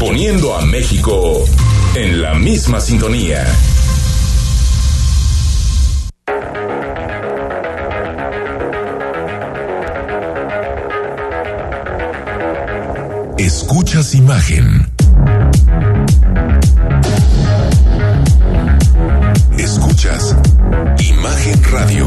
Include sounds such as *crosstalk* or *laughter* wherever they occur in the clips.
Poniendo a México en la misma sintonía. Escuchas imagen. Escuchas Imagen Radio.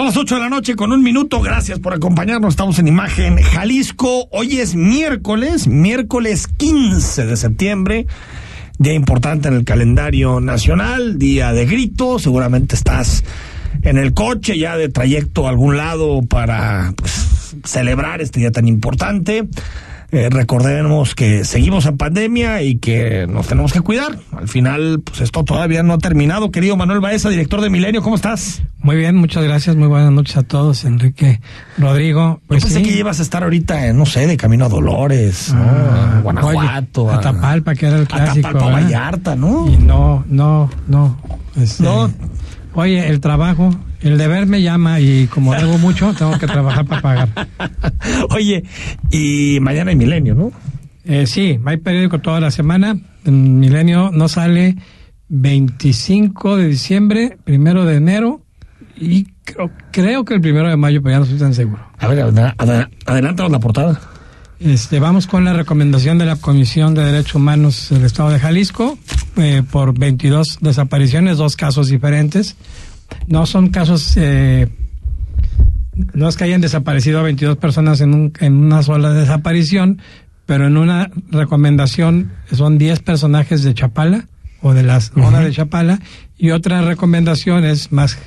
Son las 8 de la noche con un minuto. Gracias por acompañarnos. Estamos en Imagen Jalisco. Hoy es miércoles, miércoles 15 de septiembre. Día importante en el calendario nacional, día de grito. Seguramente estás en el coche ya de trayecto a algún lado para pues, celebrar este día tan importante. Eh, recordemos que seguimos en pandemia y que nos tenemos que cuidar. Al final, pues esto todavía no ha terminado. Querido Manuel Baeza, director de Milenio, ¿cómo estás? Muy bien, muchas gracias. Muy buenas noches a todos, Enrique, Rodrigo. Pues Yo pensé sí. que ibas a estar ahorita, en, no sé, de camino a Dolores, ¿no? Ah, a Guanajuato. Oye, a, Tapalpa, que era el clásico. A Tapalpa, Vallarta, ¿no? Y no, no, no. Este, no. Oye, el trabajo, el deber me llama y como debo mucho, tengo que trabajar para pagar. *laughs* Oye, y mañana hay Milenio, ¿no? Eh, sí, hay periódico toda la semana. Milenio no sale 25 de diciembre, primero de enero y creo, creo que el primero de mayo, pero ya no estoy tan seguro. A ver, ad ad adelántanos la portada. Este, vamos con la recomendación de la Comisión de Derechos Humanos del Estado de Jalisco eh, por 22 desapariciones, dos casos diferentes. No son casos, eh, no es que hayan desaparecido a 22 personas en, un, en una sola desaparición, pero en una recomendación son 10 personajes de Chapala o de la zona uh -huh. de Chapala y otra recomendación es más,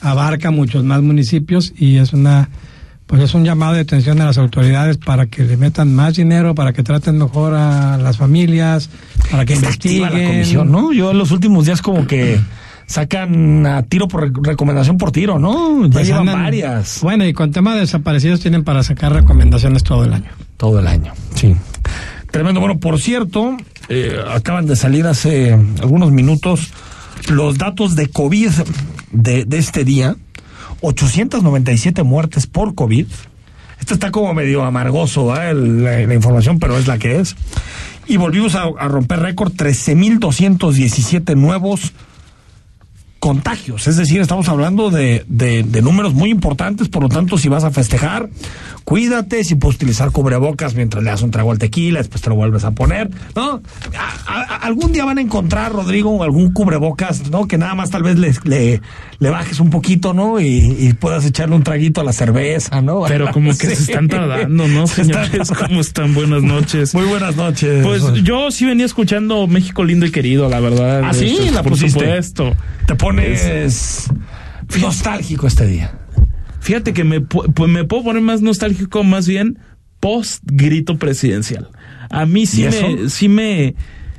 abarca muchos más municipios y es una pues es un llamado de atención a las autoridades para que le metan más dinero, para que traten mejor a las familias, para que investiguen. La comisión, ¿no? Yo en los últimos días como que sacan a tiro por recomendación por tiro, ¿no? Ya Pues llevan andan- varias. Bueno, y con tema de desaparecidos tienen para sacar recomendaciones todo el año. Todo el año, sí. Tremendo. Bueno, por cierto, eh, acaban de salir hace algunos minutos los datos de COVID de, de este día. 897 muertes por COVID. Esto está como medio amargoso, ¿eh? la, la información, pero es la que es. Y volvimos a, a romper récord, 13.217 nuevos contagios. Es decir, estamos hablando de, de, de, números muy importantes, por lo tanto, si vas a festejar, cuídate, si puedes utilizar cubrebocas mientras le das un trago al tequila, después te lo vuelves a poner, ¿no? A, a, algún día van a encontrar, Rodrigo, algún cubrebocas, ¿no? Que nada más tal vez le, le, le bajes un poquito, ¿no? Y, y, puedas echarle un traguito a la cerveza, ¿no? Pero como que sí. se están tardando, ¿no, *laughs* Se señores? están- ¿Cómo están? Buenas noches. Muy buenas noches. Pues yo sí venía escuchando México lindo y querido, la verdad. ¿Ah, sí? Este, ¿La por pusiste? supuesto. te pones nostálgico este día. Fíjate que me, pu- pues me puedo poner más nostálgico, más bien post grito presidencial. A mí sí me, sí me,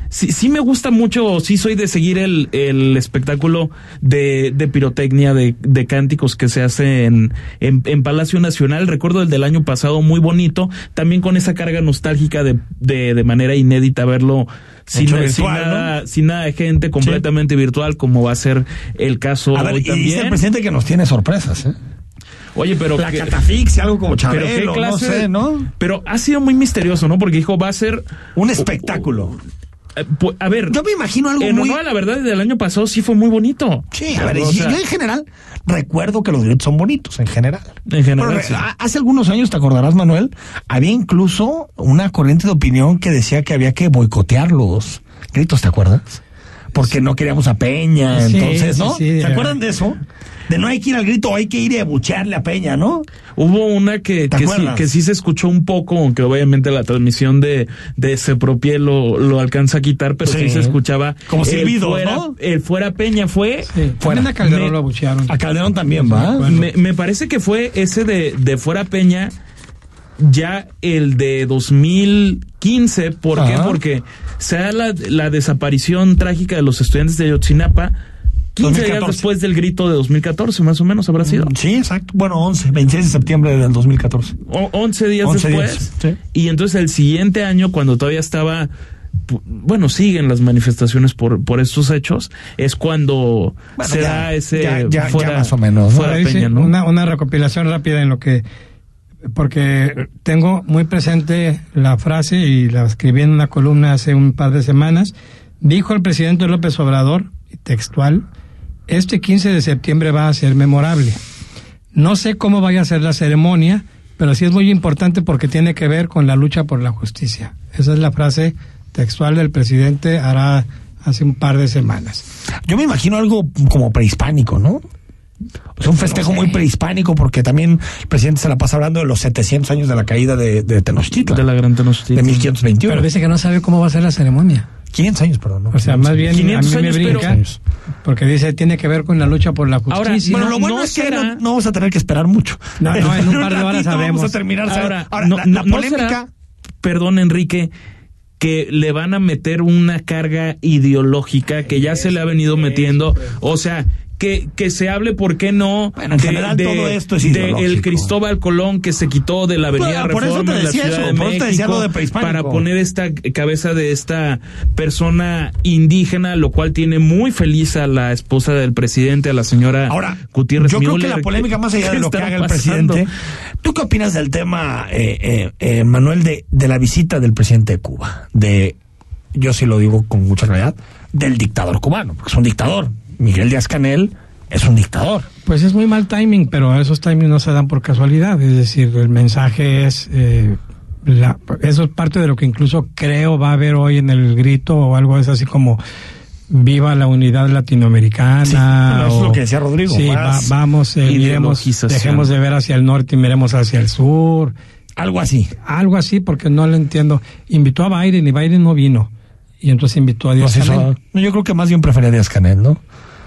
sí, sí me gusta mucho, sí soy de seguir el, el espectáculo de, de pirotecnia, de, de cánticos que se hace en, en, en Palacio Nacional. Recuerdo el del año pasado, muy bonito, también con esa carga nostálgica de, de, de manera inédita verlo sin, Hecho sin virtual, nada, sin nada de gente, completamente virtual, como va a ser el caso A ver, hoy y dice el también. presidente que nos tiene sorpresas, ¿eh? Oye, pero La que- catafixia, algo como pero Chabelo, no clase sé, ¿no? Pero ha sido muy misterioso, ¿no? Porque dijo, va a ser... Un espectáculo. Eh, a ver, Yo me imagino algo en muy... honor a la verdad del año pasado sí fue muy bonito. Sí, a ver, O y sea, yo en general recuerdo que los gritos son bonitos, en general. En general, Pero, sí. a- hace algunos años, te acordarás, Manuel, había incluso una corriente de opinión que decía que había que boicotear los gritos, ¿te acuerdas? Porque no queríamos a Peña, Sí, entonces, ¿no? sí, ¿Se acuerdan de eso? De no hay que ir al grito, hay que ir y abuchearle a Peña, ¿no? Hubo una que, ¿Te que, sí, que sí se escuchó un poco, aunque obviamente la transmisión de, de Sepropié lo, lo alcanza a quitar, pero sí, Sí. se escuchaba. Como el silbidos, fuera, ¿no? El fuera Peña fue. Sí, Fuera. también a Calderón Me- lo abuchearon. A Calderón también, ¿va? Bueno. Me, me parece que fue ese de, de fuera Peña, ya el de 2015. ¿Por qué? Ajá. Porque se da la, la desaparición trágica de los estudiantes de Yotzinapa 15 días 2014. después del grito de 2014, más o menos habrá sido. Sí, exacto. Bueno, 11, 26 de septiembre del 2014. O- 11 días 11 después. días, sí. Y entonces el siguiente año, cuando todavía estaba, bueno, siguen las manifestaciones por, por estos hechos, es cuando Bueno, se ya, da ese ya- ya- fuera, más o menos, ¿no? Peña, ¿no? una, una recopilación rápida en lo que porque tengo muy presente la frase y la escribí en una columna hace un par de semanas. Dijo el presidente López Obrador, textual, este 15 de septiembre va a ser memorable. No sé cómo vaya a ser la ceremonia, pero sí es muy importante porque tiene que ver con la lucha por la justicia. Esa es la frase textual del presidente hará hace un par de semanas. Yo me imagino algo como prehispánico, ¿no? Sea, un festejo muy prehispánico porque también el presidente se la pasa hablando de los 700 años de la caída de, de Tenochtitlan. de la gran de Tenochtitlan. 1521. Pero dice que no sabe cómo va a ser la ceremonia. 500 años, perdón. ¿no? O sea, más bien 500 a mí me años, pero- brinca porque dice tiene que ver con la lucha por la Ahora, justicia. Bueno, lo bueno no es que será- no, no vamos a tener que esperar mucho. No, no, en un par de *laughs* horas sabemos. Vamos a terminar. Ahora, Ahora, no, la, no- la no polémica... será, perdón, Enrique, que le van a meter una carga ideológica que ya se le ha venido metiendo. O sea, que, que se hable, ¿por qué no? Bueno, en general todo esto es de el Cristóbal Colón que se quitó de la avenida Bueno, por eso te en la decía Ciudad eso, de por eso te decía México lo de para poner esta cabeza de esta persona indígena, lo cual tiene muy feliz a la esposa del presidente, a la señora Ahora, Gutiérrez yo creo que la polémica, más allá ¿Qué de lo que haga el pasando? presidente, ¿tú qué opinas del tema, eh, eh, eh, Manuel, de, de la visita del presidente de Cuba? De, yo sí lo digo con mucha claridad, del dictador cubano, porque es un dictador. Miguel Díaz Canel es un dictador. Pues es muy mal timing, pero esos timings no se dan por casualidad. Es decir, el mensaje es. eh, la- eso es parte de lo que incluso creo va a haber hoy en el grito o algo es así como. Viva la unidad latinoamericana. Sí, bueno, eso es o- lo que decía Rodrigo, Sí, va- vamos, eh, miremos, dejemos de ver hacia el norte y miremos hacia el sur. Algo así. Algo así, porque no lo entiendo. Invitó a Biden y Biden no vino. Y entonces invitó a Díaz sí, Canel. eso- no, yo creo que más bien prefería a Díaz Canel, ¿no?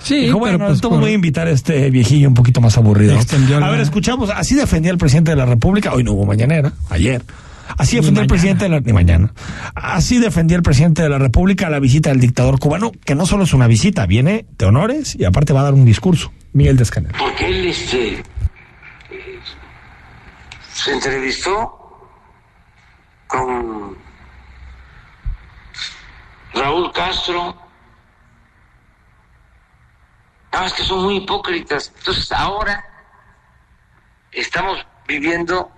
Sí, Dijo, pero bueno, pues, por- voy a invitar a este viejillo un poquito más aburrido. Extendió a la- ver, escuchamos, así defendía el presidente de la República, hoy no hubo mañanera, ayer. Así defendió el presidente de la, ni mañana. Así defendía el presidente de la República la visita del dictador cubano, que no solo es una visita, viene de honores y aparte va a dar un discurso. Miguel Descanel. porque él este eh, se entrevistó con Raúl Castro. Nada más que son muy hipócritas. Entonces ahora estamos viviendo,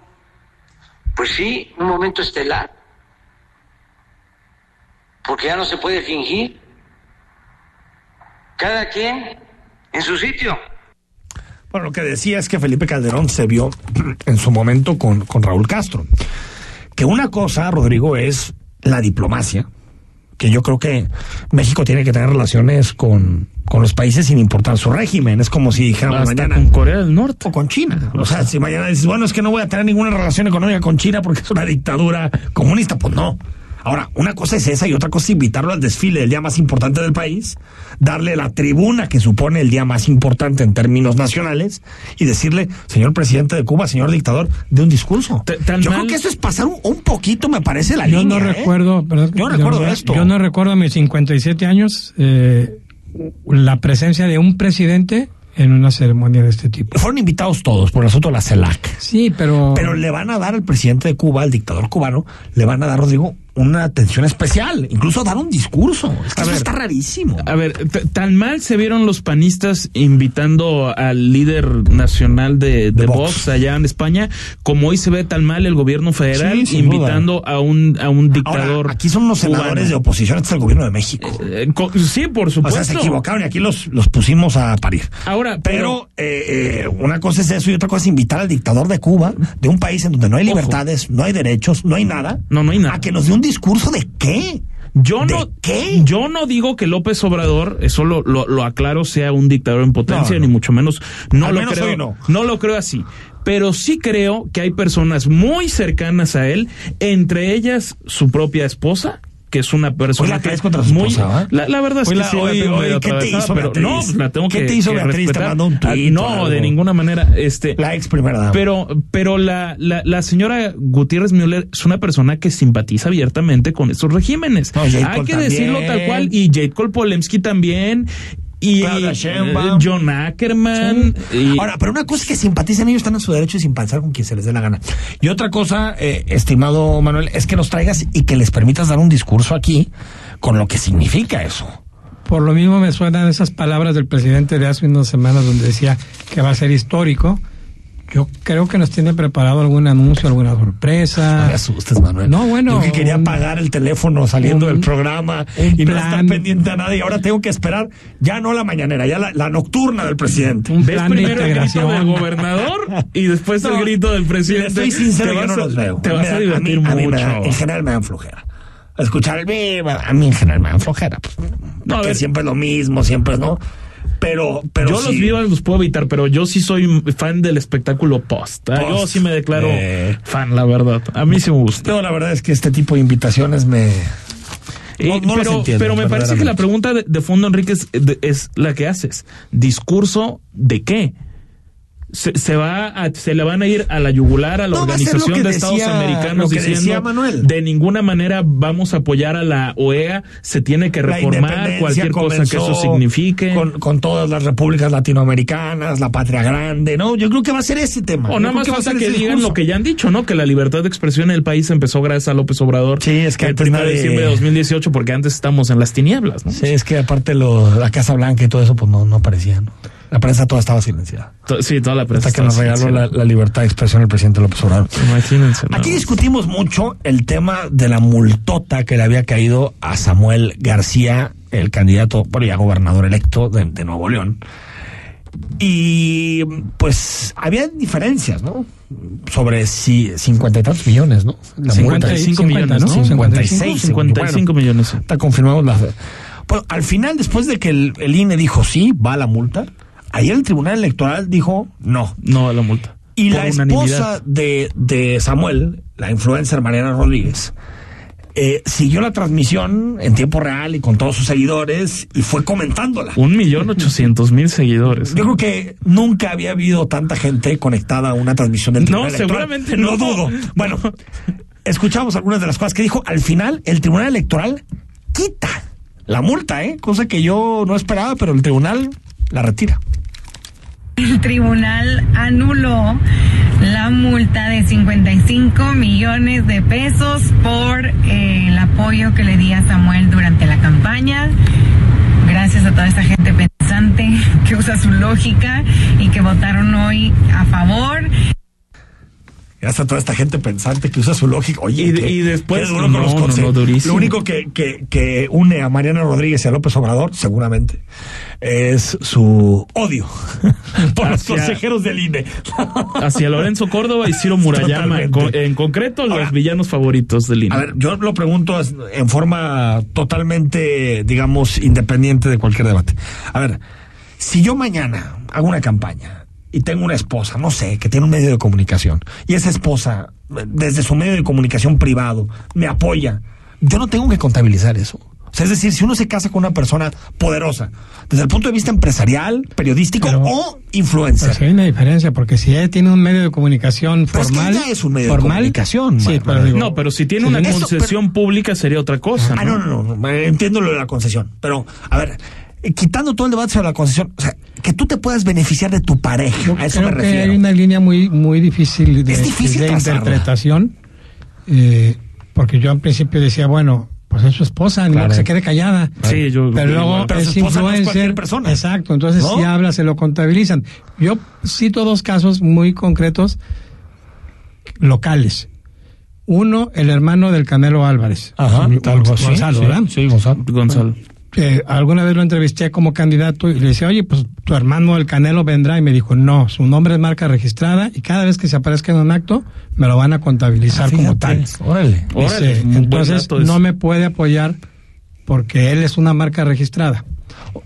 pues sí, un momento estelar, porque ya no se puede fingir. Cada quien en su sitio. Bueno, lo que decía es que Felipe Calderón se vio *clears throat* en su momento con, con Raúl Castro. Que una cosa, Rodrigo, es la diplomacia, que yo creo que México tiene que tener relaciones con, con los países sin importar su régimen. Es como si dijéramos mañana. con Corea del Norte. o con China. O sea, si mañana dices, bueno, es que no voy a tener ninguna relación económica con China porque es una dictadura comunista, pues no. Ahora, una cosa es esa y otra cosa es invitarlo al desfile del día más importante del país, darle la tribuna que supone el día más importante en términos nacionales y decirle, señor presidente de Cuba, señor dictador, de un discurso. Yo creo que eso es pasar un, poquito, me parece, la yo línea. no ¿eh? recuerdo, Yo no recuerdo esto. Yo no recuerdo a mis 57 años eh, la presencia de un presidente en una ceremonia de este tipo. Fueron invitados todos por el asunto de la CELAC. Sí, pero Pero le van a dar al presidente de Cuba, al dictador cubano, le van a dar, Rodrigo, una atención especial, incluso dar un discurso. Es que A eso ver, está rarísimo. A ver, tan mal se vieron los panistas invitando al líder nacional de, de De Vox. Vox allá en España, como hoy se ve tan mal el gobierno federal Sí, invitando a un a un dictador. Ahora, aquí son unos senadores cubano. de oposición, este es el gobierno de México. Eh, co- sí, por o supuesto. sea, se equivocaron y aquí los, los pusimos a parir. Ahora, Pero eh, eh, una cosa es eso y otra cosa es invitar al dictador de Cuba, de un país en donde no hay Ojo. libertades, no hay derechos, no hay nada. No, no hay nada. A que nos dé un discurso de qué. Yo ¿De no, qué? yo no digo que López Obrador, eso lo, lo, lo aclaro, sea un dictador en potencia, No, no. ni mucho menos. No Al lo menos creo. no. no lo creo así. Pero sí creo que hay personas muy cercanas a él, entre ellas su propia esposa, que es una persona Hoy la que traes contra su muy esposa, la, la verdad es Hoy que la- sí la hoy- tengo hoy, ¿qué te hizo pero Beatriz? no, pues la tengo ¿Qué que te hizo que Beatriz? Te respetar. mandó un Ah, tuit o No, algo. de ninguna manera, este La ex primera dama. pero, pero la, la, la señora Gutiérrez Müller es una persona que simpatiza abiertamente con estos regímenes. No, Hay Cole que decirlo también. tal cual. Y Jade Cole Polemski también. Y eh. John Ackerman. y- Ahora, pero una cosa es que simpaticen ellos, están en su derecho de simpatizar con quien se les dé la gana. Y otra cosa, eh, estimado Manuel, es que los traigas y que les permitas dar un discurso aquí con lo que significa eso. Por lo mismo me suenan esas palabras del presidente de hace unas semanas donde decía que va a ser histórico. Yo creo que nos tiene preparado algún anuncio, alguna sorpresa. No me asustes, Manuel. No, bueno, Yo que quería un- pagar el teléfono saliendo un- del programa y no estar plan. pendiente a nada y ahora tengo que esperar ya no la mañanera, ya la, la nocturna del presidente. Un Ves plan de primero el grito del gobernador y después No, el grito del presidente. Estoy sincero, yo no los veo. Te vas Me a divertir mí- a mí me mucho. da- en general me dan flojera. Escuchar el viva, a mí en general me dan flojera. Pues, No, a que ver. siempre es lo mismo, siempre no. Pero, pero yo sí. los vivas los puedo evitar, pero yo sí soy fan del espectáculo post. ¿eh? Yo sí me declaro Eh. fan, la verdad. A mí sí me gusta. No, la verdad es que este tipo de invitaciones me. No, no pero, entiendo, pero me parece que la pregunta de, de fondo, Enrique, es, de- es la que haces. ¿Discurso de qué? Se, se va a- se le van a ir a la yugular a la No, Organización que de Estados Americanos que diciendo de ninguna manera vamos a apoyar a la OEA, se tiene que reformar cualquier cosa que eso signifique. Con, con todas las repúblicas latinoamericanas, la patria grande, ¿no? Yo creo que va a ser ese tema. O Yo nada más falta que ese digan discurso. lo que ya han dicho, ¿no? Que la libertad de expresión en el país empezó gracias a López Obrador. Sí, es que el 1 de diciembre de 2018, porque antes estamos en las tinieblas, ¿no? Sí, es que aparte lo, la Casa Blanca y todo eso, pues no, no aparecía, ¿no? La prensa toda estaba silenciada. To- Sí, toda la prensa. Hasta que nos regaló la, la libertad de expresión el presidente López Obrador. Imagínense. ¿no? Aquí discutimos mucho el tema de la multota que le había caído a Samuel García, el candidato, bueno, ya gobernador electo de, de Nuevo León. Y pues había diferencias, ¿no? Sobre si cincuenta y tantos millones, ¿no? La multa. 55 50, millones, ¿no? ¿no? 56, 55 bueno. millones. sí. Está confirmado la. Bueno, al final, después de que el, el INE dijo sí, va la multa, ayer el Tribunal Electoral dijo no. No a la multa. Y la esposa de, de Samuel, la influencer Mariana Rodríguez, eh, siguió la transmisión en tiempo real y con todos sus seguidores y fue comentándola. Un millón ochocientos mil seguidores. Yo creo que nunca había habido tanta gente conectada a una transmisión del Tribunal No, Electoral. seguramente Lo no. dudo. *laughs* Bueno, escuchamos algunas de las cosas que dijo. Al final, el Tribunal Electoral quita la multa, ¿eh? Cosa que yo no esperaba, pero el Tribunal la retira. El tribunal anuló la multa de 55 millones de pesos por eh, el apoyo que le di a Samuel durante la campaña. Gracias a toda esa gente pensante que usa su lógica y que votaron hoy a favor. Gracias a toda esta gente pensante que usa su lógica. Oye, Y después- con no, los. Lo único que, que, que une a Mariana Rodríguez y a López Obrador, seguramente, es su odio *laughs* por los Hacia- consejeros del INE. *laughs* Hacia Lorenzo Córdoba y Ciro Murayama. En, concreto, los villanos favoritos del INE. A ver, yo lo pregunto en forma totalmente, digamos, independiente de cualquier debate. A ver, si yo mañana hago una campaña y tengo una esposa, no sé, que tiene un medio de comunicación, y esa esposa, desde su medio de comunicación privado, me apoya, yo no tengo que contabilizar eso. O sea, es decir, si uno se casa con una persona poderosa, desde el punto de vista empresarial, periodístico Pero- o influencer, Pues hay una diferencia, porque si ella tiene un medio de comunicación Pero es que formal. ella es un medio de comunicación, Sí, pero digo, no, pero si tiene una eso, concesión pública sería otra cosa. Ah, no, no, no, no, eh, entiendo lo de la concesión, pero a ver, quitando todo el debate sobre la concesión, o sea, que tú te puedas beneficiar de tu pareja, a eso creo me que refiero. hay una línea muy muy difícil de, Es difícil de trazarla. interpretación eh, porque yo al principio decía bueno pues es su esposa Claro. que se quede callada Sí, yo- pero luego. Pero es esposa no es influencer persona. exacto entonces ¿No? si habla se lo contabilizan yo cito dos casos muy concretos locales uno el hermano del Canelo Álvarez Ajá. Gonzalo, sí, ¿verdad? Sí, Gonzalo. Gonzalo. Eh, alguna vez lo entrevisté como candidato y le decía, oye, pues tu hermano el Canelo vendrá y me dijo, no, su nombre es marca registrada y cada vez que se aparezca en un acto me lo van a contabilizar como tal. Órale. Órale, Dice, entonces no me puede apoyar porque él es una marca registrada.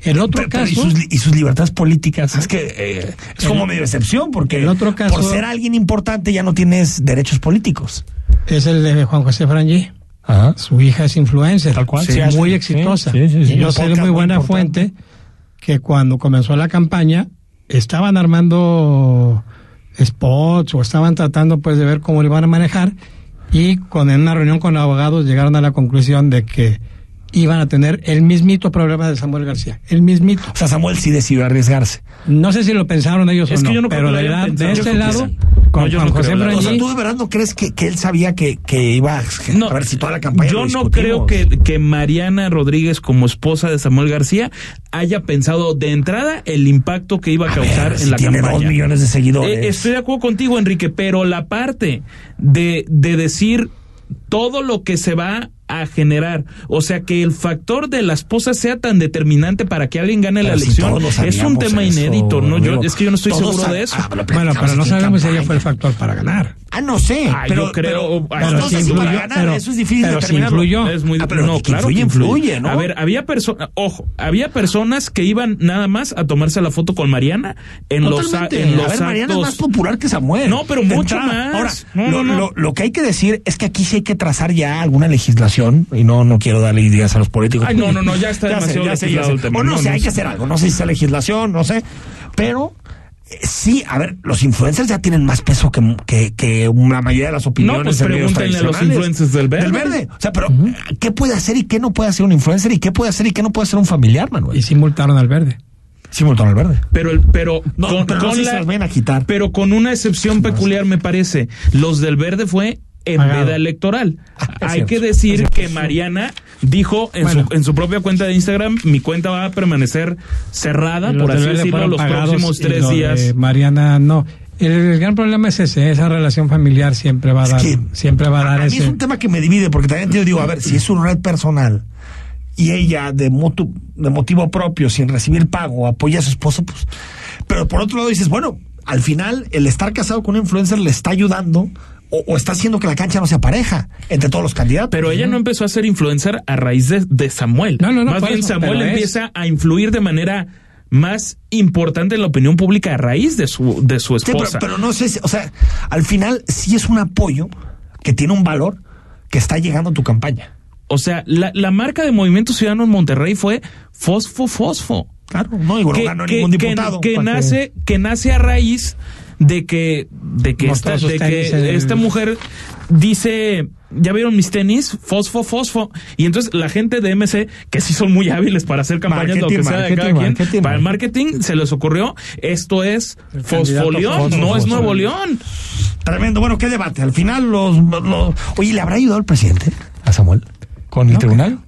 El otro Pero- pero caso, ¿y, sus, y sus libertades políticas. Es que eh, es como medio excepción, porque el otro caso- por ser alguien importante ya no tienes derechos políticos. es el de Juan José Frangi. Ajá. Su hija es influencer, Tal cual, sí, sí, sí, muy sí, exitosa. sí, sí, sí. Y yo sé de muy buena fuente que cuando comenzó la campaña estaban armando spots o estaban tratando pues de ver cómo lo iban a manejar y con en una reunión con abogados llegaron a la conclusión de que iban a tener el mismito problema de Samuel García, el mismito. O sea, Samuel sí decidió arriesgarse. No sé si lo pensaron ellos Es o que no, yo no creo pero de, la- de este lado, sí. con No, yo Juan no José creo. O sea, ¿tú de verdad no crees que, que él sabía que, que iba No, a ver si toda la campaña yo no creo que, que Mariana Rodríguez, como esposa de Samuel García, haya pensado de entrada el impacto que iba a A causar ver, en si la tiene campaña. dos millones de seguidores. Eh, estoy de acuerdo contigo, Enrique, pero la parte de, de decir todo lo que se va a generar, o sea, que el factor de la esposa sea tan determinante para que alguien gane la Pero si elección, es un tema eso, inédito, ¿no? Yo, es que yo no estoy seguro de eso. Ah, bueno, pero no sabemos si ella fue el factor para ganar. Ah, no sé. Ah, pero, yo creo- pero, ah, pero no si para influyó, ganar, pero- eso es difícil pero determinarlo. influyó. Es muy Ah, pero no, que claro influye, que influye. ¿no? A ver, había personas, ojo, había personas que iban nada más a tomarse la foto con Mariana en los, en los a ver, Mariana es más popular que Samuel. No, pero mucho entrada. más. Ahora, No, lo, no, no. Lo, lo que hay que decir es que aquí sí hay que trazar ya alguna legislación, y no, no quiero darle ideas a los políticos. Ay, no, no, no, ya está sé, demasiado ya sé, ya legislado sé. el tema. O no, No, sé, no hay sé. que hacer algo. No sé si sea legislación, no sé. Pero eh, sí, a ver, los influencers ya tienen más peso que, que, que la mayoría de las opiniones. No, pues pregúntenle a los influencers del Verde. Del verde. O sea, pero ¿qué puede hacer y qué no puede hacer un influencer? ¿Y qué puede hacer y qué no puede hacer un familiar, Manuel? Y sí multaron al verde. Simultáneo al verde. Pero, el- pero, No, con, pero con sé si la- se vayan a quitar. pero con una excepción peculiar, me parece. Los del verde fue en Pagado. veda electoral. Ah, es Hay cierto, que es decir que Mariana dijo en, Bueno. su, en su propia cuenta de Instagram, mi cuenta va a permanecer cerrada, por así decirlo, los próximos tres días. Mariana, no. El, el gran problema es ese, esa relación familiar siempre va a Es dar, que siempre va a dar a mí es un tema que me divide, porque también yo digo, a ver, si es su red personal y ella de, motu- de motivo propio, sin recibir pago, apoya a su esposo, pues. Pero por otro lado dices, bueno, al final el estar casado con un influencer le está ayudando o, o está haciendo que la cancha no sea pareja entre todos los candidatos. Pero ella no empezó a ser influencer a raíz de, de Samuel. No, no, no, Más bien eso, Samuel es- empieza a influir de manera más importante en la opinión pública a raíz de su, de su Sí, pero, esposa. pero no sé, si- o sea, al final sí es un apoyo que tiene un valor que está llegando a tu campaña. O sea, la, la marca de Movimiento Ciudadano en Monterrey fue Fosfo Fosfo. Claro, no, igual no que, ganó que- ningún que- diputado. que Porque- nace, que nace a raíz de que, de que, esta, de que el- esta mujer dice, ya vieron mis tenis, fosfo, fosfo. Y entonces la gente de MC, que sí son muy hábiles para hacer campañas, lo que Marketing, sea de cada marketing, quien, marketing, para el marketing se les ocurrió, esto es candidato Fosfoleón, Fosfo, no es. Nuevo León. Tremendo. Bueno, qué debate. Al final los, los- Oye, ¿le habrá ayudado el presidente a Samuel con el No tribunal?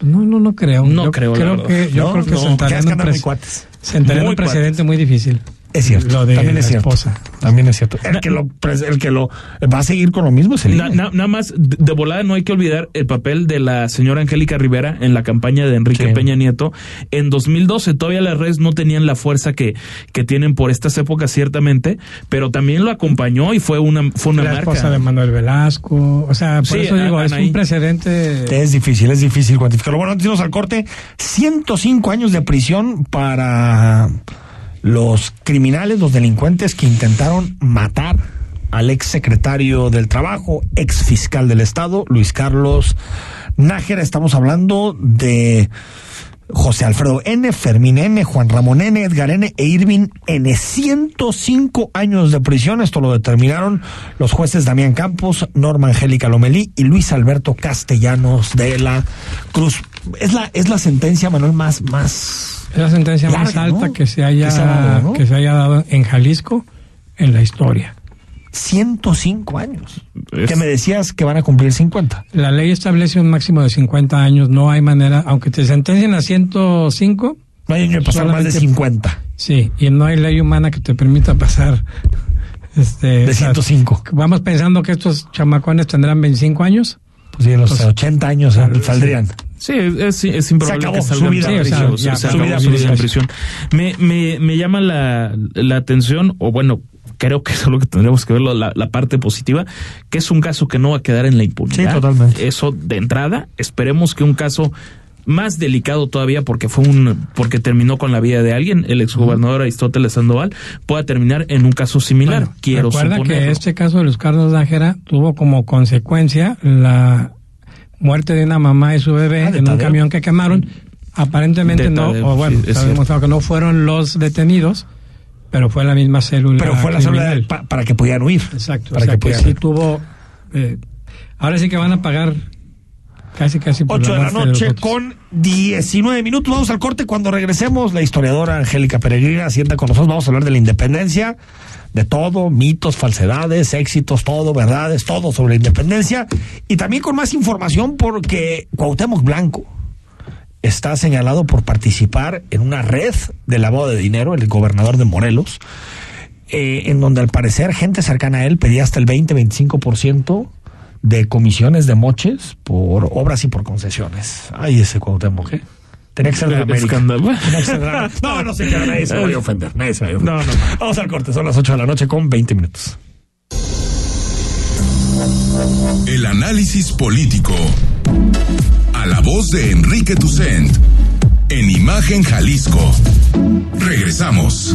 No, no, no creo. No Yo creo, creo que, yo No, creo que no, sentaría que en un, pres- un precedente muy difícil. Es cierto. Lo de también es la cierto. esposa. También es cierto. El que lo, el que lo va a seguir con lo mismo es el Na- nada más, de, volada no hay que olvidar el papel de la señora Angélica Rivera en la campaña de Enrique Sí. Peña Nieto. En 2012 todavía las redes no tenían la fuerza que, que tienen por estas épocas ciertamente, pero también lo acompañó y fue una, fue una la marca. esposa de Manuel Velasco. O sea, por Sí, eso digo, es Anaí. un precedente. Es difícil, es difícil cuantificarlo. Bueno, antes de irnos al corte, 105 años de prisión para los criminales, los delincuentes que intentaron matar al ex secretario del Trabajo, ex fiscal del Estado, Luis Carlos Nájera. Estamos hablando de José Alfredo N., Fermín N., Juan Ramón N., Edgar N. e Irving N. 105 años de prisión. Esto lo determinaron los jueces Damián Campos, Norma Angélica Lomelí y Luis Alberto Castellanos de la Cruz. Es la, es la sentencia, Manuel, más, más. Es la sentencia más alta ¿no? que se haya Que se ha dado, ¿no? que se haya dado en Jalisco en la historia. 105 años. Es- Que me decías que van a cumplir 50. La ley establece un máximo de 50 años, no hay manera, aunque te sentencien a 105, No hay año de pasar más de Solamente- 50. sí, y no hay ley humana que te permita pasar este De o sea, 105. Vamos pensando que estos chamacones tendrán 25 años. Pues sí, en los Pues- 80 años saldrían. Sí, es, es improbable Se acabó que salgan su vida de en prisión, sí, Ya, se su acabó vida su vida prisión. Me, me, me llama la, la atención, o bueno, creo que *laughs* es lo que tendríamos que ver, la, la parte positiva, que es un caso que no va a quedar en la impunidad. Sí, totalmente. Eso de entrada, esperemos que un caso más delicado todavía porque fue un porque terminó con la vida de alguien, el exgobernador Aristóteles Sandoval, pueda terminar en un caso similar. Bueno, Quiero recuerda suponerlo. que este caso de los Carlos Nájera tuvo como consecuencia la muerte de una mamá y su bebé Ah, en un camión que quemaron. Aparentemente De no, Tadeo, o bueno, sí, está cierto. demostrado que no fueron los detenidos, pero fue la misma célula. Pero fue la célula pa- para que pudieran huir. Exacto, Para o sea que que, pudieran sí tuvo. eh, ahora sí que van a pagar casi, casi por 8 de la noche con 19 minutos. Vamos al corte. Cuando regresemos, la historiadora Angélica Peregrina sienta con nosotros. Vamos a hablar de la independencia, de todo, mitos, falsedades, éxitos, todo, verdades, todo sobre la independencia. Y también con más información porque Cuauhtémoc Blanco está señalado por participar en una red de lavado de dinero, el gobernador de Morelos, eh, en donde al parecer gente cercana a él pedía hasta el 20-25% de comisiones de moches por obras y por concesiones. Ay, ese Cuauhtémoc, ¿eh? Tenía que ser de América. Escándalo. Tenía que ser de la- *laughs* No, no sé qué, nadie se vaya a ofender, nadie se vaya a ofender. No, no. Vamos al corte, son las 8 de la noche con 20 minutos. El análisis político. A la voz de Enrique Tucent. En Imagen Jalisco. Regresamos.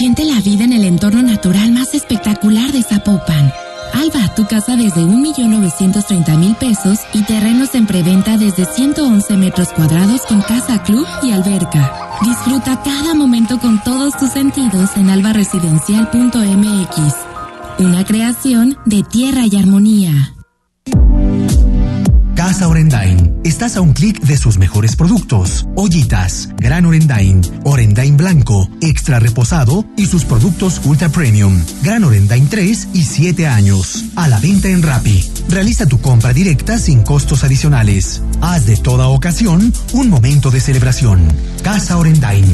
Siente la vida en el entorno natural más espectacular de Zapopan. Alba, tu casa desde 1.930.000 pesos y terrenos en preventa desde 111 metros cuadrados con casa club y alberca. Disfruta cada momento con todos tus sentidos en albaresidencial.mx. Una creación de tierra y armonía. Casa Orendain. Estás a un clic de sus mejores productos. Ollitas, Gran Orendain, Orendain Blanco, Extra Reposado y sus productos Ultra Premium. Gran Orendain 3 y 7 años. A la venta en Rappi. Realiza tu compra directa sin costos adicionales. Haz de toda ocasión un momento de celebración. Casa Orendain.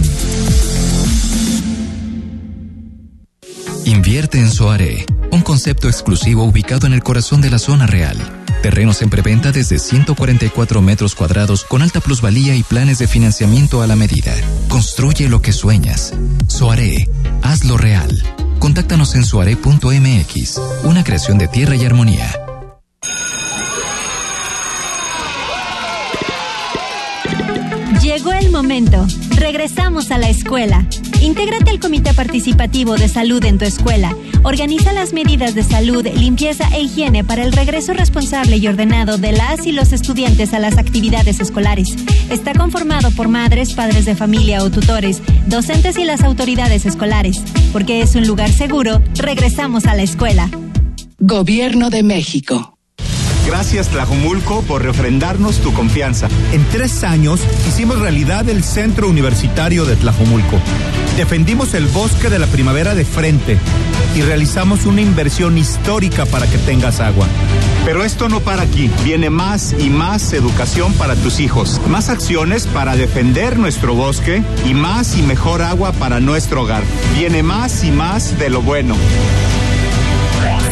Invierte en Soare, un concepto exclusivo ubicado en el corazón de la zona real. Terrenos en preventa desde 144 metros cuadrados con alta plusvalía y planes de financiamiento a la medida. Construye lo que sueñas. Soare, hazlo real. Contáctanos en soare.mx, una creación de tierra y armonía. Llegó el momento. Regresamos a la escuela. Intégrate al Comité Participativo de Salud en tu escuela. Organiza las medidas de salud, limpieza e higiene para el regreso responsable y ordenado de las y los estudiantes a las actividades escolares. Está conformado por madres, padres de familia o tutores, docentes y las autoridades escolares. Porque es un lugar seguro, regresamos a la escuela. Gobierno de México. Gracias Tlajumulco por refrendarnos tu confianza. En tres años hicimos realidad el Centro Universitario de Tlajumulco. Defendimos el bosque de la primavera de frente y realizamos una inversión histórica para que tengas agua. Pero esto no para aquí. Viene más y más educación para tus hijos, más acciones para defender nuestro bosque y más y mejor agua para nuestro hogar. Viene más y más de lo bueno.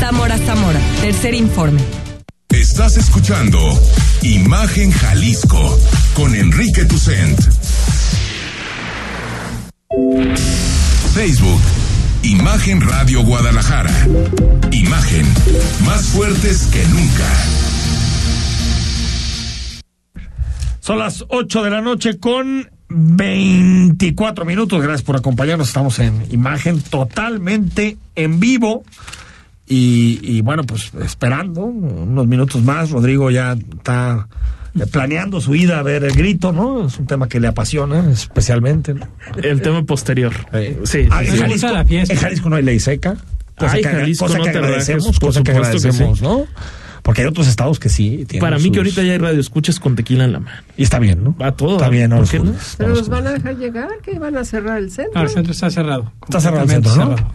Zamora Zamora, tercer informe. Estás escuchando Imagen Jalisco con Enrique Tucent. Facebook, Imagen Radio Guadalajara. Imagen, más fuertes que nunca. Son las 8 de la noche con 24 minutos. Gracias por acompañarnos. Estamos en imagen totalmente en vivo. Y, y bueno, pues esperando unos minutos más. Rodrigo ya está eh, planeando su ida a ver el grito, ¿no? Es un tema que le apasiona especialmente. ¿no? El tema posterior. Sí, Ah, sí, en, sí. Jalisco, en Jalisco no hay ley seca. Cosa Ay, que, Jalisco, cosa no que te agradecemos, rajes, por cosa que supuesto que agradecemos, sí. ¿no? Porque hay otros estados que sí tienen Para mí que sus- ahorita ya hay radio escuchas con tequila en la mano. Y está bien, ¿no? Va todo. Está bien, no ¿por los qué no? Pero nos van a dejar llegar, que van a cerrar el centro. Ah, el centro está cerrado. Está cerrado el centro, ¿no? cerrado.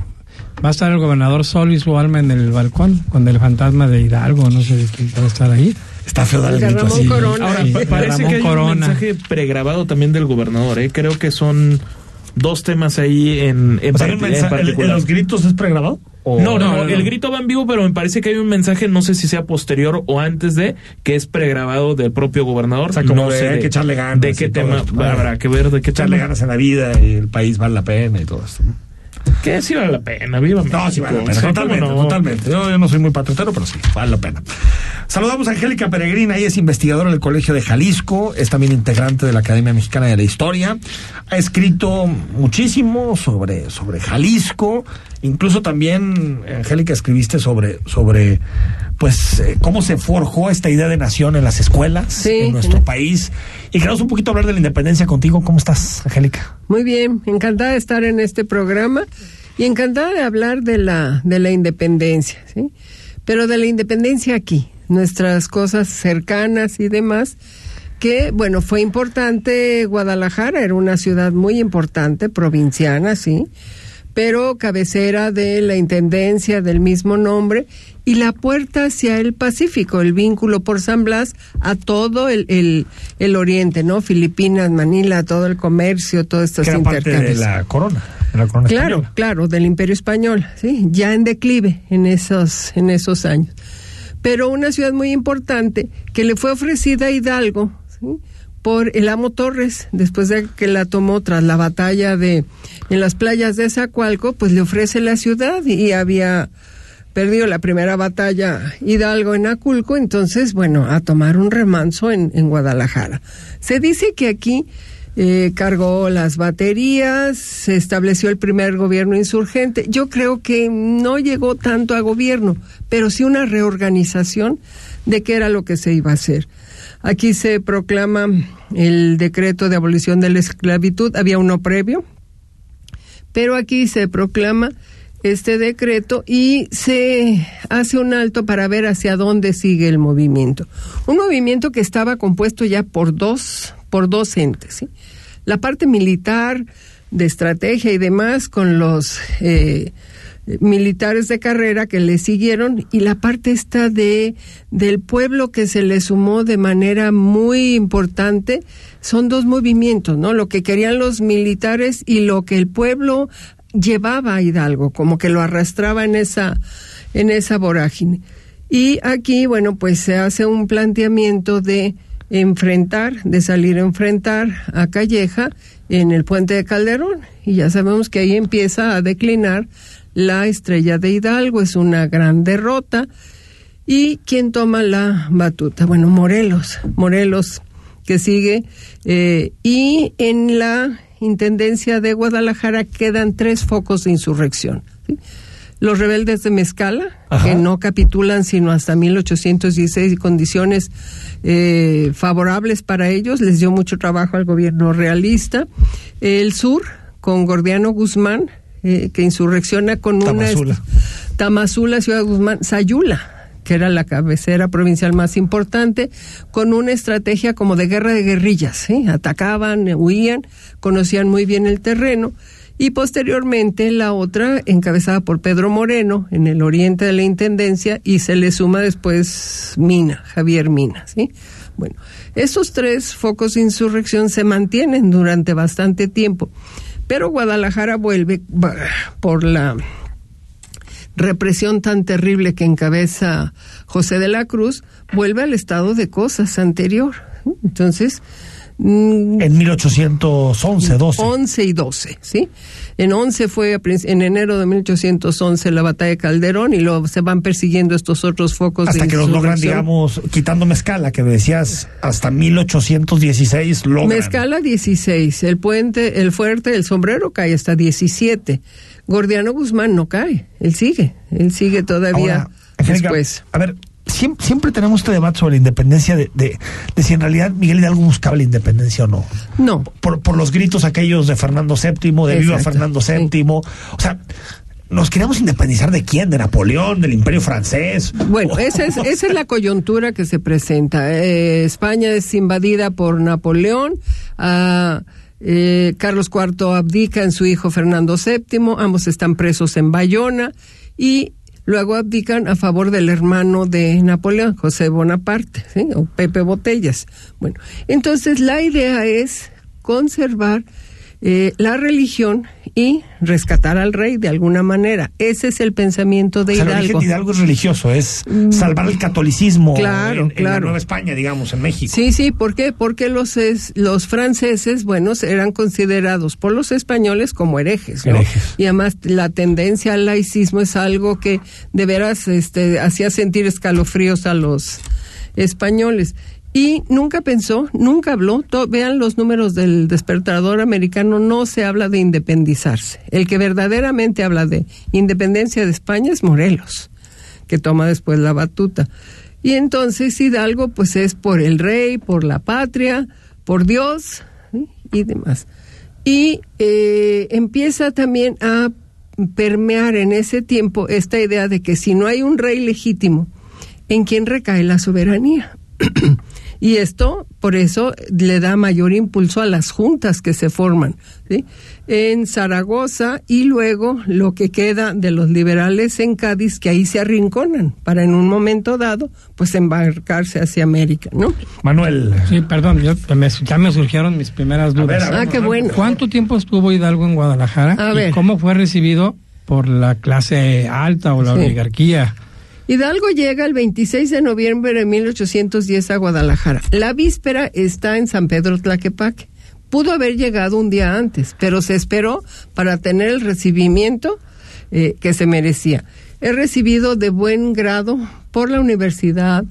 Va a estar el gobernador Sol y su alma en el balcón con el fantasma de Hidalgo, no sé quién va a estar ahí. Está feo dar el El de grito Ramón así. Corona. Ahora, Sí, parece Ramón que hay Corona. un mensaje pregrabado también del gobernador, ¿eh? Creo que son dos temas ahí en, en, O sea, en mensaje- el- particular. ¿Los gritos es pregrabado? ¿O- No, no, no, el grito va en vivo, pero me parece que hay un mensaje, no sé si sea posterior o antes de, que es pregrabado del propio gobernador. O sea, como no de sé hay que echarle ganas De qué tema habrá que ver, de qué echarle tema. ganas en la vida y el país vale la pena y todo esto. ¿no? Que sí vale la pena, viva No, sí vale la pena, Sí, totalmente, no. totalmente. Yo, yo no soy muy patriotero, pero sí, vale la pena. Saludamos a Angélica Peregrina, ella es investigadora del Colegio de Jalisco, es también integrante de la Academia Mexicana de la Historia, ha escrito muchísimo sobre, sobre Jalisco, incluso también, Angélica, escribiste sobre, sobre pues, eh, cómo se forjó esta idea de nación en las escuelas, en nuestro país, y queremos un poquito hablar de la independencia contigo. ¿Cómo estás, Angélica? Muy bien, encantada de estar en este programa y encantada de hablar de la, de la independencia, ¿sí? Pero de la independencia aquí, nuestras cosas cercanas y demás, que, bueno, fue importante Guadalajara, era una ciudad muy importante, provinciana, sí, pero cabecera de la intendencia del mismo nombre y la puerta hacia el Pacífico, el vínculo por San Blas a todo el, el, el oriente, ¿no? Filipinas, Manila, todo el comercio, todos estos Que era parte de intercambios. la corona, de la corona Claro, española. claro, del Imperio Español, sí, ya en declive en esos, en esos años. Pero una ciudad muy importante que le fue ofrecida a Hidalgo, ¿sí? El amo Torres, después de que la tomó tras la batalla de en las playas de Zacualco, pues le ofrece la ciudad y había perdido la primera batalla Hidalgo en Aculco, entonces, bueno, a tomar un remanso en, en Guadalajara. Se dice que aquí eh, cargó las baterías, se estableció el primer gobierno insurgente. Yo creo que no llegó tanto a gobierno, pero sí una reorganización de qué era lo que se iba a hacer. Aquí se proclama el decreto de abolición de la esclavitud, había uno previo, pero aquí se proclama este decreto y se hace un alto para ver hacia dónde sigue el movimiento. Un movimiento que estaba compuesto ya por dos, por dos entes. ¿sí? La parte militar, de estrategia y demás, con los eh, militares de carrera que le siguieron, y la parte esta de del pueblo que se le sumó de manera muy importante. Son dos movimientos, ¿no? Lo que querían los militares y lo que el pueblo llevaba a Hidalgo, como que lo arrastraba en esa, en esa vorágine. Y aquí, bueno, pues se hace un planteamiento de enfrentar, de salir a enfrentar a Calleja en el puente de Calderón. Y ya sabemos que ahí empieza a declinar la estrella de Hidalgo, es una gran derrota. ¿Y quién toma la batuta? Bueno, Morelos, Morelos que sigue. eh, y en la Intendencia de Guadalajara quedan tres focos de insurrección. ¿sí? Los rebeldes de Mezcala, Ajá. que no capitulan sino hasta 1816 y condiciones eh, favorables para ellos, les dio mucho trabajo al gobierno realista. El sur, con Gordiano Guzmán, eh, que insurrecciona con una... Tamazula. Tamazula, Ciudad Guzmán, Sayula, que era la cabecera provincial más importante, con una estrategia como de guerra de guerrillas, ¿sí? Atacaban, huían, conocían muy bien el terreno. Y posteriormente la otra, encabezada por Pedro Moreno, en el oriente de la Intendencia, y se le suma después Mina, Javier Mina, ¿sí? Bueno, esos tres focos de insurrección se mantienen durante bastante tiempo, pero Guadalajara vuelve por la represión tan terrible que encabeza José de la Cruz, vuelve al estado de cosas anterior. Entonces, En 1811, 12. 11 y 12, ¿sí? En 11 fue en enero de 1811 la batalla de Calderón y luego se van persiguiendo estos otros focos Hasta de que los logran, digamos, quitando Mezcala, que decías hasta 1816 logran. Mezcala 16, el puente, el fuerte, el sombrero cae hasta 17. Gordiano Guzmán no cae, él sigue, él sigue todavía Ahora, después. A ver, siempre, siempre tenemos este debate sobre la independencia de, de, de si en realidad Miguel Hidalgo buscaba la independencia o no. No. Por, por los gritos aquellos de Fernando VII, de Viva Fernando VII. O sea, ¿nos queríamos independizar de quién? ¿De Napoleón? ¿Del Imperio Francés? Bueno, *laughs* esa es, esa es la coyuntura que se presenta. Eh, España es invadida por Napoleón. ah, eh, Carlos IV abdica en su hijo Fernando VII. Ambos están presos en Bayona. Y luego abdican a favor del hermano de Napoleón, José Bonaparte, o Pepe Botellas. Bueno, entonces la idea es conservar eh, la religión y rescatar al rey de alguna manera. Ese es el pensamiento de O sea, el origen Hidalgo. de Hidalgo es religioso, es Mm. salvar el catolicismo Claro, en, en la. Nueva España, digamos, en México. Sí, sí, ¿por qué? Porque los, es- los franceses, bueno, eran considerados por los españoles como herejes, ¿no? Herejes. Y además la tendencia al laicismo es algo que de veras este, hacía sentir escalofríos a los españoles. Y nunca pensó, nunca habló, vean los números del despertador americano, no se habla de independizarse. El que verdaderamente habla de independencia de España es Morelos que toma después la batuta. Y entonces Hidalgo pues es por el rey, por la patria, por Dios y demás. Y eh, empieza también a permear en ese tiempo esta idea de que si no hay un rey legítimo, ¿en quién recae la soberanía? *clears throat* y esto, por eso, le da mayor impulso a las juntas que se forman ¿sí? en Zaragoza y luego lo que queda de los liberales en Cádiz, que ahí se arrinconan para en un momento dado, pues embarcarse hacia América, ¿no? Manuel. Sí, perdón, yo- me- ya me surgieron mis primeras dudas. ver, a ver, Ah, qué bueno. ¿Cuánto tiempo estuvo Hidalgo en Guadalajara? A ¿Y ver. cómo fue recibido por la clase alta o la Sí. oligarquía? Hidalgo llega el 26 de noviembre de 1810 a Guadalajara. La víspera está en San Pedro Tlaquepaque. Pudo haber llegado un día antes, pero se esperó para tener el recibimiento eh, que se merecía. He recibido de buen grado por la universidad,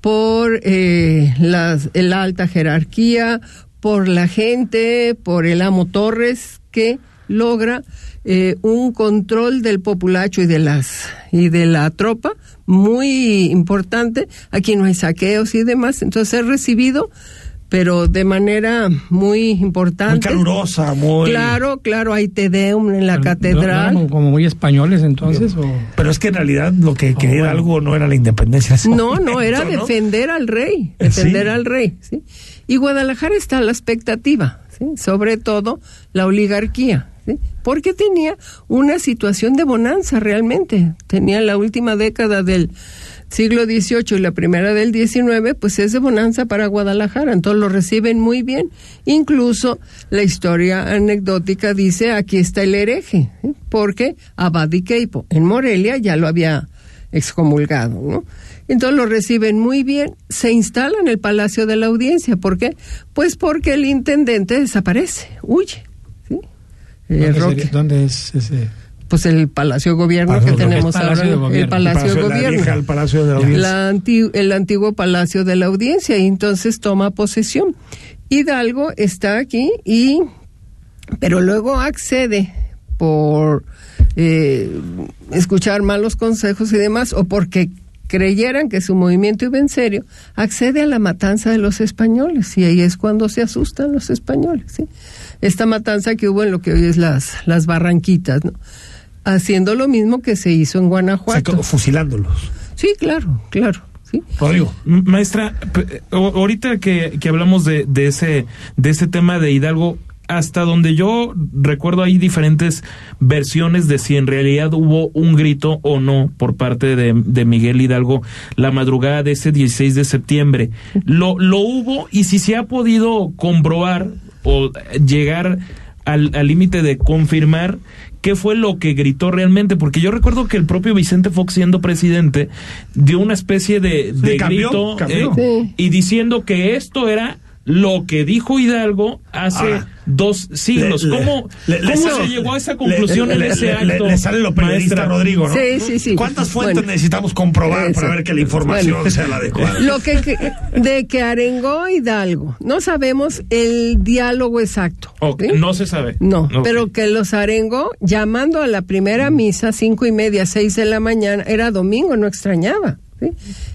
por eh, la alta jerarquía, por la gente, por el amo Torres, que logra eh, un control del populacho y de las y de la tropa muy importante. Aquí no hay saqueos y demás. Entonces he recibido, pero de manera muy importante. Muy calurosa, muy... Claro, claro, hay Te Deum en la ¿No catedral. eran como muy españoles entonces? o- Pero es que en realidad lo que quería bueno. Hidalgo no era la independencia. en ese No, no, era momento, *laughs* ¿no? defender al rey, defender Sí. al rey. ¿sí? Y Guadalajara está a la expectativa, ¿sí? sobre todo la oligarquía, ¿sí? porque tenía una situación de bonanza realmente. Tenía la última década del siglo XVIII y la primera del XIX, pues es de bonanza para Guadalajara, entonces lo reciben muy bien. Incluso la historia anecdótica dice, aquí está el hereje, ¿sí? porque Abad y Queipo en Morelia ya lo había excomulgado, ¿no? Entonces lo reciben muy bien, se instala en el Palacio de la Audiencia, ¿por qué? Pues porque el intendente desaparece, huye, ¿Dónde, Roque, sería- dónde es ese? pues el Palacio de Gobierno Palacio que tenemos Palacio ahora, de el Gobierno. Palacio, El de Palacio de la Gobierno. vieja, el Palacio de la Audiencia. La anti- el antiguo Palacio de la Audiencia y entonces toma posesión. Hidalgo está aquí y pero luego accede por eh, escuchar malos consejos y demás o porque creyeran que su movimiento iba en serio, accede a la matanza de los españoles y ahí es cuando se asustan los españoles. ¿sí? Esta matanza que hubo en lo que hoy es las, las barranquitas, ¿no? haciendo lo mismo que se hizo en O sea, Guanajuato. como fusilándolos. Sí, claro, claro. Sí. Rodrigo. Maestra, ahorita que, que hablamos de, de ese de ese tema de Hidalgo, hasta donde yo recuerdo hay diferentes versiones de si en realidad hubo un grito o no por parte de, de Miguel Hidalgo la madrugada de ese 16 de septiembre. Lo, lo hubo y si se ha podido comprobar o llegar al al límite de confirmar qué fue lo que gritó realmente, porque yo recuerdo que el propio Vicente Fox siendo presidente dio una especie de, de cambió, grito cambió. eh, Sí. y diciendo que esto era lo que dijo Hidalgo hace dos siglos. Le- ¿Cómo, le- cómo se llegó a esa conclusión le- en ese le- acto? le- Le sale lo periodista maestra? Rodrigo, ¿no? Sí, sí, sí. ¿Cuántas fuentes Bueno. necesitamos comprobar para ver que la información Bueno. sea la adecuada? Lo que, que- de que arengó Hidalgo, no sabemos el diálogo exacto. Ok, ¿sí? No se sabe. No, pero que los arengó llamando a la primera misa, cinco y media, seis de la mañana, era domingo, no extrañaba. ¿Sí?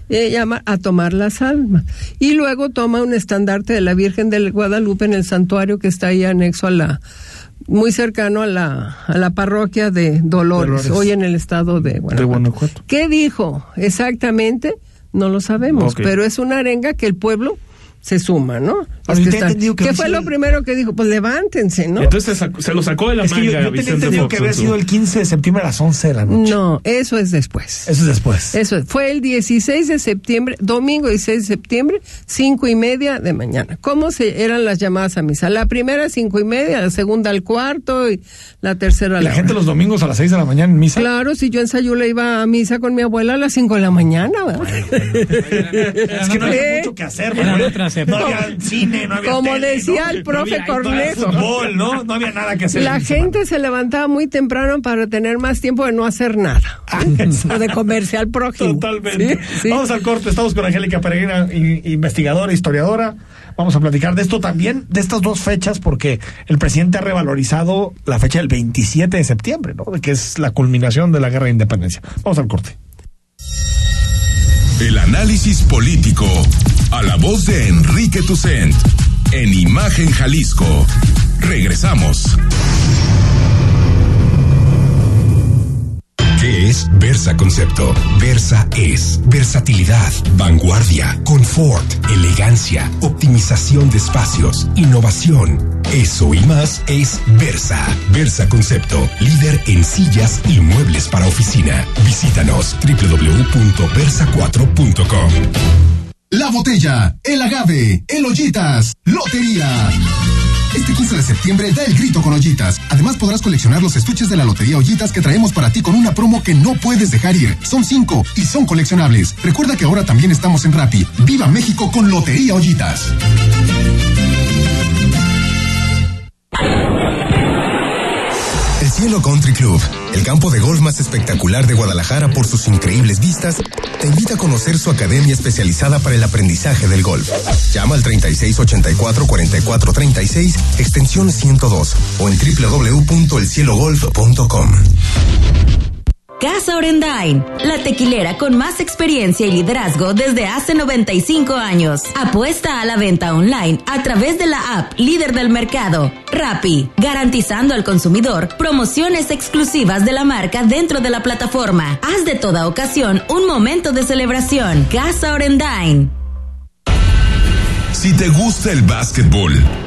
Eh, llama a tomar las almas. Y luego toma un estandarte de la Virgen del Guadalupe en el santuario que está ahí anexo a la, muy cercano a la, a la parroquia de Dolores, Dolores. hoy en el estado de Guanajuato. De Guanajuato. ¿Qué dijo exactamente? No lo sabemos, pero es una arenga que el pueblo se suma, ¿no? Yo que entendido que ¿Qué fue sido lo primero que dijo? Pues levántense, ¿no? Entonces se, sacó- se lo sacó de la Es que manga yo, yo tenía Vicente entendido Fox que había su- sido el 15 de septiembre a las 11 de la noche. No, eso es después. Eso es después. Eso es. fue el 16 de septiembre, domingo 16 de septiembre, cinco y media de mañana. ¿Cómo se eran las llamadas a misa? La primera cinco y media, la segunda al cuarto y la tercera a Y la la gente hora. los domingos a las 6 de la mañana en misa. Claro, si yo en Sayula iba a misa con mi abuela a las 5 de la mañana, ¿verdad? *laughs* Es que no había mucho que hacer, Manuel. otras No había cine, no había Como tele, decía ¿no? el profe No Cornejo. fútbol, ¿no? No había nada que hacer. La semana. gente se levantaba muy temprano para tener más tiempo de no hacer nada. *laughs* o de comerse al prójimo. Totalmente. Sí, sí. Vamos al corte. Estamos con Angélica Peregrina, investigadora, historiadora. Vamos a platicar de esto también, de estas dos fechas, porque el presidente ha revalorizado la fecha del 27 de septiembre, ¿no? Que es la culminación de la guerra de independencia. Vamos al corte. El análisis político. A la voz de Enrique Tucent. En Imagen Jalisco. Regresamos. ¿Qué es Versa Concepto? Versa es versatilidad, vanguardia, confort, elegancia, optimización de espacios, innovación. Eso y más es Versa. Versa Concepto, líder en sillas y muebles para oficina. Visítanos www.versa4.com. La botella, el agave, el ollitas, lotería. Este 15 de septiembre da el grito con ollitas. Además podrás coleccionar los estuches de la lotería ollitas que traemos para ti con una promo que no puedes dejar ir. Son cinco y son coleccionables. Recuerda que ahora también estamos en Rappi. Viva México con Lotería Ollitas. El Cielo Country Club, el campo de golf más espectacular de Guadalajara por sus increíbles vistas, te invita a conocer su academia especializada para el aprendizaje del golf. Llama al 3684-4436, extensión 102 o en www.elcielogolf.com. Casa Orendain, la tequilera con más experiencia y liderazgo desde hace 95 años. Apuesta a la venta online a través de la app líder del mercado, Rappi, garantizando al consumidor promociones exclusivas de la marca dentro de la plataforma. Haz de toda ocasión un momento de celebración. Casa Orendain. Si te gusta el básquetbol,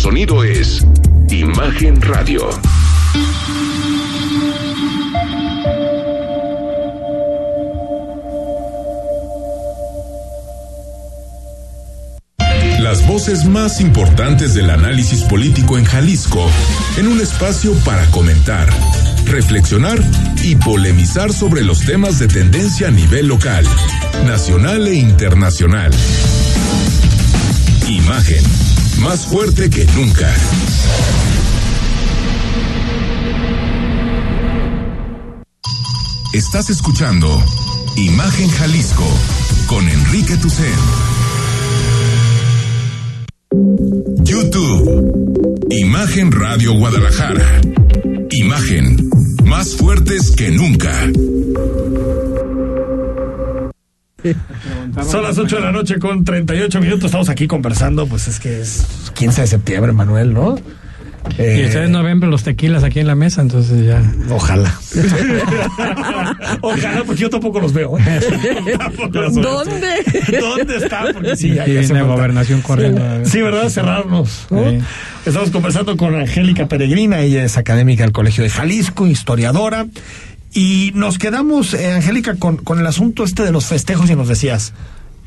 Sonido es Imagen Radio. Las voces más importantes del análisis político en Jalisco, en un espacio para comentar, reflexionar y polemizar sobre los temas de tendencia a nivel local, nacional e internacional. Imagen, más fuerte que nunca. Estás escuchando Imagen Jalisco con Enrique Tucen. YouTube. Imagen Radio Guadalajara. Imagen. Más fuertes que nunca. Son las 8 de la noche con 38 minutos. Estamos aquí conversando. Pues es que es 15 de septiembre, Manuel, ¿no? y Eh, ustedes no ven los tequilas aquí en la mesa, entonces ya. Ojalá. *laughs* Ojalá, porque yo tampoco los veo. ¿eh? *laughs* Tampoco los veo. ¿Dónde? ¿Dónde está? Porque sí, ya, ya falta. gobernación corriendo. Sí, ¿verdad? Cerrarnos. ¿no? Sí. Estamos conversando con Angélica Peregrina, ella es académica del Colegio de Jalisco, historiadora. Y nos quedamos, eh, Angélica, con, con el asunto este de los festejos y nos decías,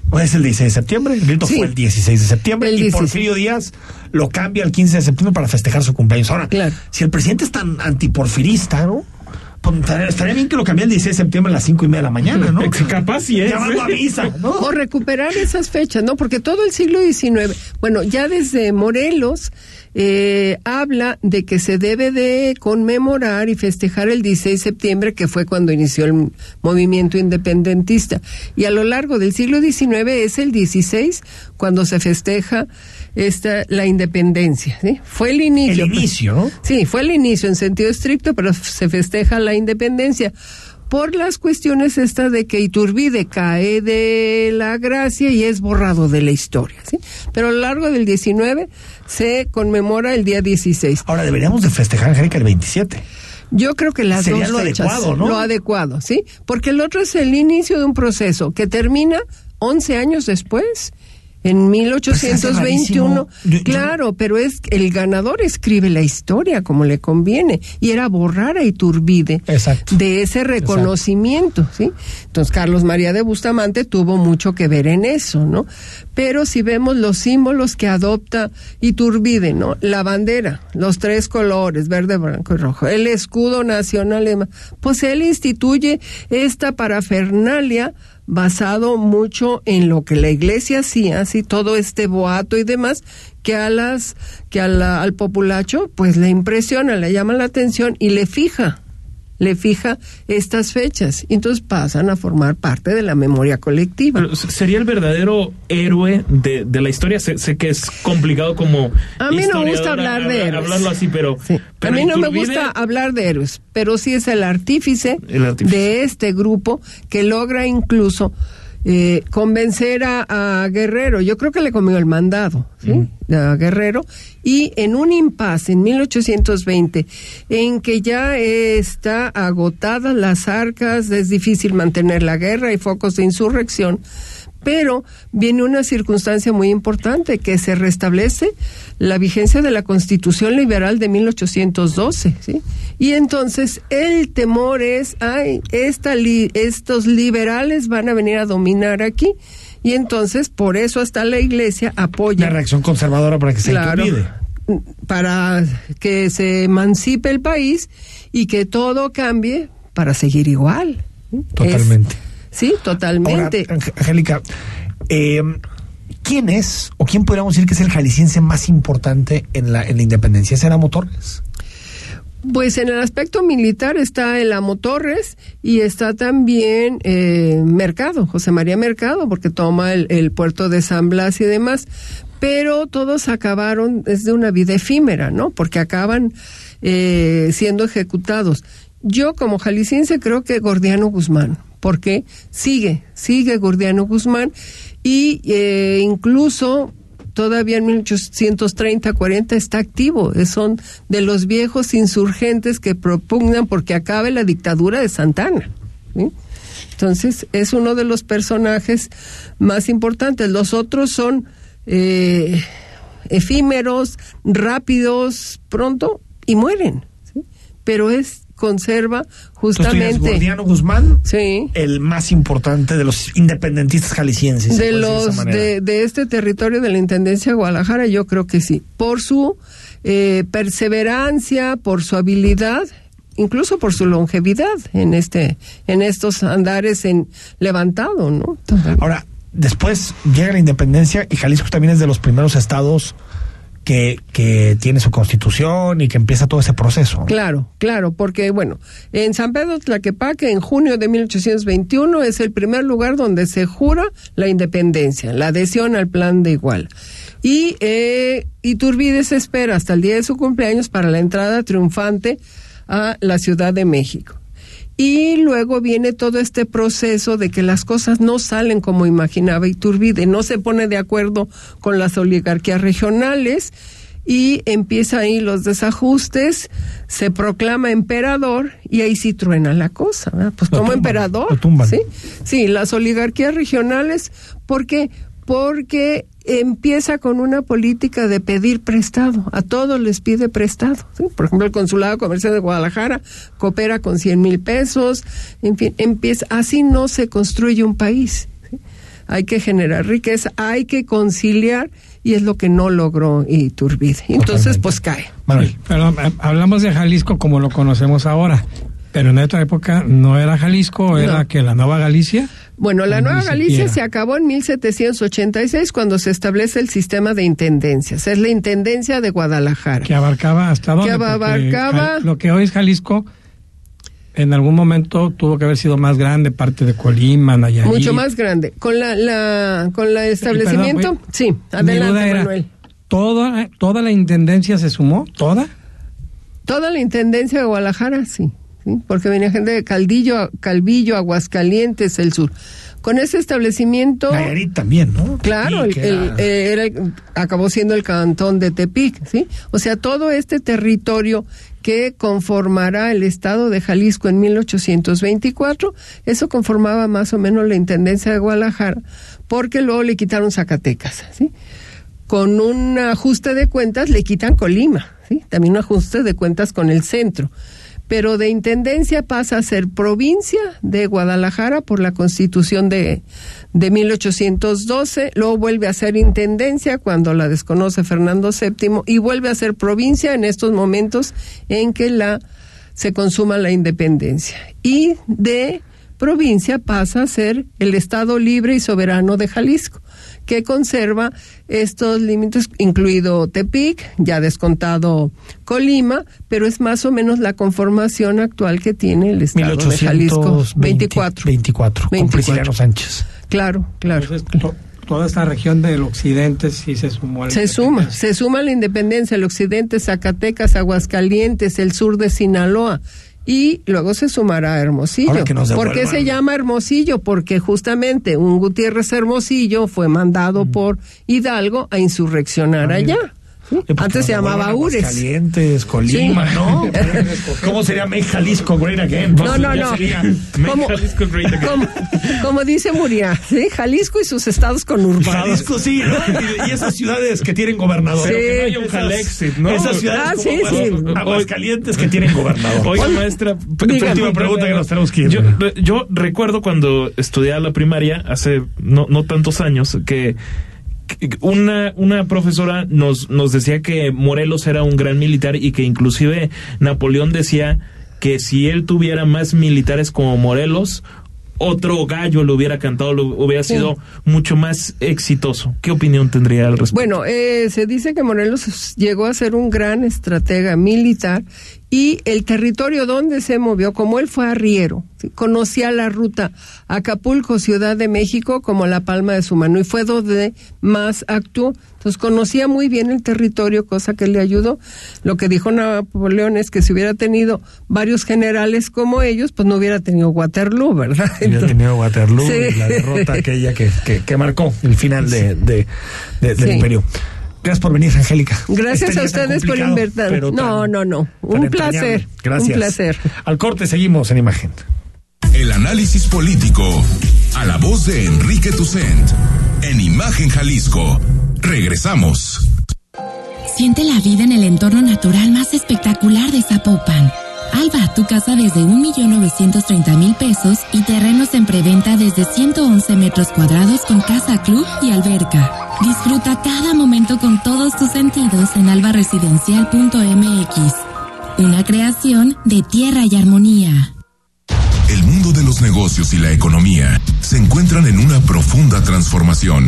hoy es el 16 de septiembre, el grito Sí. fue el 16 de septiembre y 16. Porfirio Díaz lo cambia el 15 de septiembre para festejar su cumpleaños. Ahora, Claro. si el presidente es tan antiporfirista, ¿no? Pues, estaría- estaría bien que lo cambie el 16 de septiembre a las 5 y media de la mañana, ¿no? *laughs* Capaz sí es. Llamando a misa, ¿no? O recuperar esas fechas, ¿no? Porque todo el siglo XIX, bueno, ya desde Morelos, eh, habla de que se debe de conmemorar y festejar el 16 de septiembre, que fue cuando inició el movimiento independentista. Y a lo largo del siglo XIX es el 16 cuando se festeja esta, la independencia. ¿sí? Fue el inicio. El inicio, ¿no? Sí, fue el inicio en sentido estricto, pero se festeja la independencia por las cuestiones estas de que Iturbide cae de la gracia y es borrado de la historia, ¿sí? Pero a lo largo del 19 se conmemora el día 16. Ahora deberíamos de festejar, Angélica, el 27. Yo creo que las Sería dos lo fechas, adecuado, ¿no? Lo adecuado, ¿sí? Porque el otro es el inicio de un proceso que termina 11 años después. En Pues se hace 1821, rarísimo. Yo- yo- claro, pero es el ganador escribe la historia como le conviene y era borrar a Iturbide de ese reconocimiento, ¿sí? Entonces Carlos María de Bustamante tuvo mucho que ver en eso, ¿no? Pero si vemos los símbolos que adopta Iturbide, ¿no? La bandera, los tres colores, verde, blanco y rojo, el escudo nacional, pues él instituye esta parafernalia basado mucho en lo que la iglesia hacía, así todo este boato y demás, que a las, que a la- al populacho, pues le impresiona, le llama la atención y le fija, le fija estas fechas. Y entonces pasan a formar parte de la memoria colectiva. Pero sería el verdadero héroe de, de la historia. Sé, sé que es complicado como. A mí no me gusta hablar de héroes. Hablarlo así, pero. A pero mí no me gusta hablar de héroes, pero sí es el artífice, El artífice. de este grupo que logra incluso eh, convencer a, a Guerrero. Yo creo que le comió el mandado, ¿sí? A Guerrero. Y en un impasse en 1820, en que ya está agotadas las arcas, es difícil mantener la guerra, hay focos de insurrección. Pero viene una circunstancia muy importante, que se restablece la vigencia de la Constitución Liberal de 1812, ¿sí? Y entonces el temor es, ay, esta li- estos liberales van a venir a dominar aquí, y entonces por eso hasta la Iglesia apoya La reacción conservadora para que se Claro. Para que se emancipe el país y que todo cambie para seguir igual. Totalmente. Es- sí, totalmente. Ahora, Ang- Angélica, eh, ¿quién es o quién podríamos decir que es el jalisciense más importante en la, en la independencia? ¿Es Amo Torres? Pues en el aspecto militar está el Amo Torres y está también eh, Mercado, José María Mercado, porque toma el, el puerto de San Blas y demás. Pero todos acabaron, es de una vida efímera, ¿no? Porque acaban eh, siendo ejecutados. Yo como jalisciense creo que Gordiano Guzmán, porque sigue, sigue Gordiano Guzmán y eh, incluso todavía en 1830-40 está activo. Son de los viejos insurgentes que propugnan porque acabe la dictadura de Santana. Entonces, es uno de los personajes más importantes. Los otros son eh, efímeros, rápidos, pronto, y mueren. Pero es conserva Entonces, justamente Gordiano Guzmán, sí. el más importante de los independentistas jaliscienses. se de los de este territorio de la Intendencia de Guadalajara, yo creo que sí. Por su eh, perseverancia, por su habilidad, incluso por su longevidad en este, en estos andares en levantado, ¿no? Ahora, después llega la independencia y Jalisco también es de los primeros estados que, que tiene su constitución y que empieza todo ese proceso. Claro, claro, porque bueno, en San Pedro Tlaquepaque, en junio de 1821, es el primer lugar donde se jura la independencia, la adhesión al plan de Iguala. Y eh, Iturbide se espera hasta el día de su cumpleaños para la entrada triunfante a la Ciudad de México. Y luego viene todo este proceso de que las cosas no salen como imaginaba Iturbide, no se pone de acuerdo con las oligarquías regionales y empieza ahí los desajustes, se proclama emperador y ahí sí truena la cosa, ¿verdad? pues Lo como tumban, emperador, sí, sí, las oligarquías regionales, ¿por qué? Porque empieza con una política de pedir prestado, a todos les pide prestado. ¿sí? Por ejemplo, el Consulado Comercial de Guadalajara coopera con 100 mil pesos, en fin, empieza, así no se construye un país. ¿sí? Hay que generar riqueza, hay que conciliar y es lo que no logró Iturbide. Entonces, pues cae. Perdón, eh, hablamos de Jalisco como lo conocemos ahora. Pero en otra época no era Jalisco, era No. que la Nueva Galicia. Bueno, la Nueva Galicia se acabó en 1786 cuando se establece el sistema de intendencias. Es la Intendencia de Guadalajara. Que abarcaba hasta dónde. Que abarcaba- lo que hoy es Jalisco, en algún momento tuvo que haber sido más grande, parte de Colima, Nayarit. Mucho más grande. Con la, la con el establecimiento, Perdón, sí, adelante, era, Manuel. ¿toda, ¿Toda la intendencia se sumó? ¿Toda? Toda la intendencia de Guadalajara, sí, sí, porque venía gente de Caldillo, Calvillo, Aguascalientes, el sur. Con ese establecimiento, Nayarit también, ¿no? claro, el, era- eh, era el- acabó siendo el cantón de Tepic, sí. O sea, todo este territorio que conformará el estado de Jalisco en 1824, eso conformaba más o menos la intendencia de Guadalajara, porque luego le quitaron Zacatecas, sí con un ajuste de cuentas le quitan Colima, ¿sí? También un ajuste de cuentas con el centro. Pero de intendencia pasa a ser provincia de Guadalajara por la constitución de, de 1812, luego vuelve a ser intendencia cuando la desconoce Fernando VII y vuelve a ser provincia en estos momentos en que la se consuma la independencia. Y de provincia pasa a ser el Estado libre y soberano de Jalisco, que conserva estos límites, incluido Tepic, ya descontado Colima, pero es más o menos la conformación actual que tiene el Estado de Jalisco. 24. 24, con 24. Prisciliano Sánchez. Claro, claro. To- toda esta región del occidente sí se sumó. a la Se suma, se suma la independencia, el occidente, Zacatecas, Aguascalientes, el sur de Sinaloa. Y luego se sumará Hermosillo. Que nos ¿Por qué se llama Hermosillo? Porque justamente un Gutiérrez Hermosillo fue mandado por Hidalgo a insurreccionar allá. ¿Sí? Antes se llamaba Ures. Calientes, Colima, Sí. ¿no? *laughs* ¿Cómo sería Make Jalisco Great Again? No, no, no. Como, Jalisco Great Again. como, como dice Muria, ¿sí? Jalisco y sus estados conurbados. Jalisco, sí, ¿no? Y, esas ciudades que tienen gobernador. Sí. Pero que no haya un Esas- Jalexit, ¿no? Esas ciudades Ah, como sí, Aguas- sí. Aguascalientes que tienen gobernador. Oiga, maestra, Dígame. última pregunta que nos tenemos que ir. Yo, yo recuerdo cuando estudiaba la primaria, hace no, no tantos años, que una, una profesora nos, nos decía que Morelos era un gran militar y que inclusive Napoleón decía que si él tuviera más militares como Morelos, otro gallo lo hubiera cantado, lo hubiera sido mucho más exitoso. ¿Qué opinión tendría al respecto? Bueno, eh, se dice que Morelos llegó a ser un gran estratega militar y el territorio donde se movió, como él fue arriero, conocía la ruta Acapulco, Ciudad de México, como la palma de su mano y fue donde más actuó. Entonces conocía muy bien el territorio, cosa que le ayudó. Lo que dijo Napoleón es que si hubiera tenido varios generales como ellos, pues no hubiera tenido Waterloo, ¿verdad? Había tenido Waterloo Sí. la derrota aquella que, que, que marcó el final de, de- de- del imperio. Gracias por venir, Angélica. Gracias Este a ustedes por invertir. No, no, no. Un entrañable. placer. Gracias. Un placer. Al corte seguimos en imagen. El análisis político a la voz de Enrique Tucent en Imagen Jalisco. Regresamos. Siente la vida en el entorno natural más espectacular de Zapopan. Alba, tu casa desde 1.930.000 pesos y terrenos en preventa desde 111 metros cuadrados con casa club y alberca. Disfruta cada momento con todos tus sentidos en albaresidencial.mx. Una creación de tierra y armonía. El mundo de los negocios y la economía se encuentran en una profunda transformación.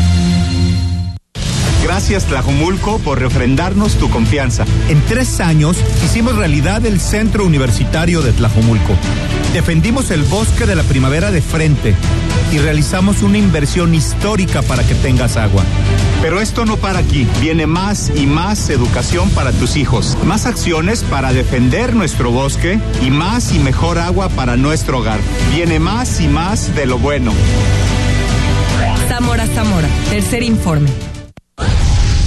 Gracias Tlajumulco por refrendarnos tu confianza. En tres años hicimos realidad el Centro Universitario de Tlajumulco. Defendimos el bosque de la primavera de frente y realizamos una inversión histórica para que tengas agua. Pero esto no para aquí. Viene más y más educación para tus hijos, más acciones para defender nuestro bosque y más y mejor agua para nuestro hogar. Viene más y más de lo bueno. Zamora Zamora, tercer informe.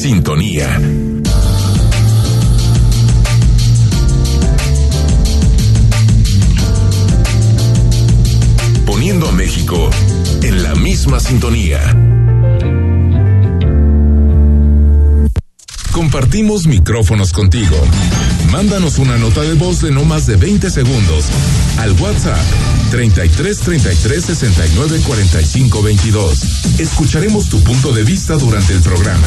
Sintonía. Poniendo a México en la misma sintonía. Compartimos micrófonos contigo. Mándanos una nota de voz de no más de 20 segundos al WhatsApp 33 33 69 45 22. Escucharemos tu punto de vista durante el programa.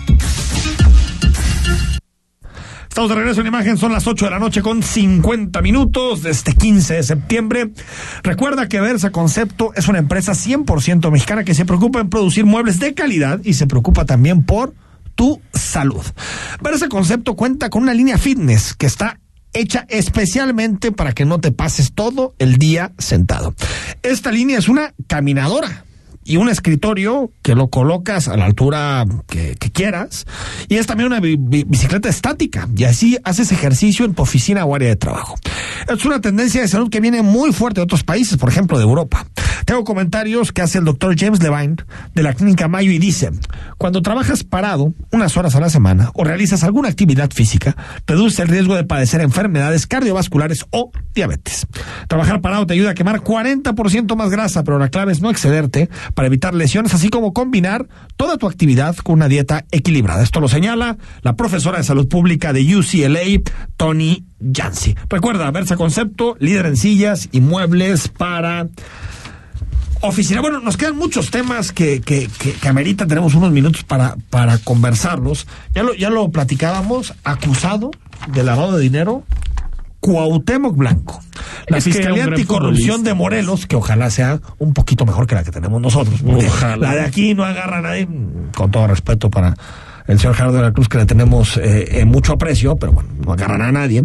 Estamos de regreso en imagen, son las 8 de la noche con 50 minutos de este 15 de septiembre. Recuerda que Versa Concepto es una empresa 100% mexicana que se preocupa en producir muebles de calidad y se preocupa también por tu salud. Versa Concepto cuenta con una línea fitness que está hecha especialmente para que no te pases todo el día sentado. Esta línea es una caminadora y un escritorio que lo colocas a la altura que, quieras y es también una bi- bi- bicicleta estática y así haces ejercicio en tu oficina o área de trabajo. Es una tendencia de salud que viene muy fuerte de otros países, por ejemplo de Europa. Tengo comentarios que hace el doctor James Levine de la clínica Mayo y dice, cuando trabajas parado unas horas a la semana o realizas alguna actividad física, reduce el riesgo de padecer enfermedades cardiovasculares o diabetes. Trabajar parado te ayuda a quemar 40% más grasa, pero la clave es no excederte para evitar lesiones, así como combinar toda tu actividad con una dieta equilibrada. Esto lo señala la profesora de salud pública de UCLA, Tony Jansi. Recuerda, Versa Concepto, líder en sillas y muebles para oficina. Bueno, nos quedan muchos temas que, que, que, que ameritan, tenemos unos minutos para, para conversarlos. Ya lo, ya lo platicábamos, acusado de lavado de dinero, Cuauhtémoc Blanco. La Es Fiscalía Anticorrupción de Morelos, que ojalá sea un poquito mejor que la que tenemos nosotros. Ojalá. La de aquí no agarra a nadie, con todo respeto para el señor Gerardo de la Cruz, que le tenemos eh, eh, mucho aprecio, pero bueno, no agarran a nadie.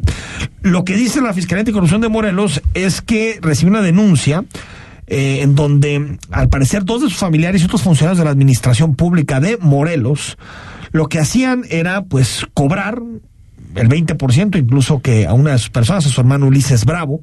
Lo que dice la Fiscalía Anticorrupción de Morelos es que recibió una denuncia eh, en donde, al parecer, dos de sus familiares y otros funcionarios de la Administración Pública de Morelos, lo que hacían era, pues, cobrar el 20%, incluso que a una de sus personas, a su hermano Ulises Bravo,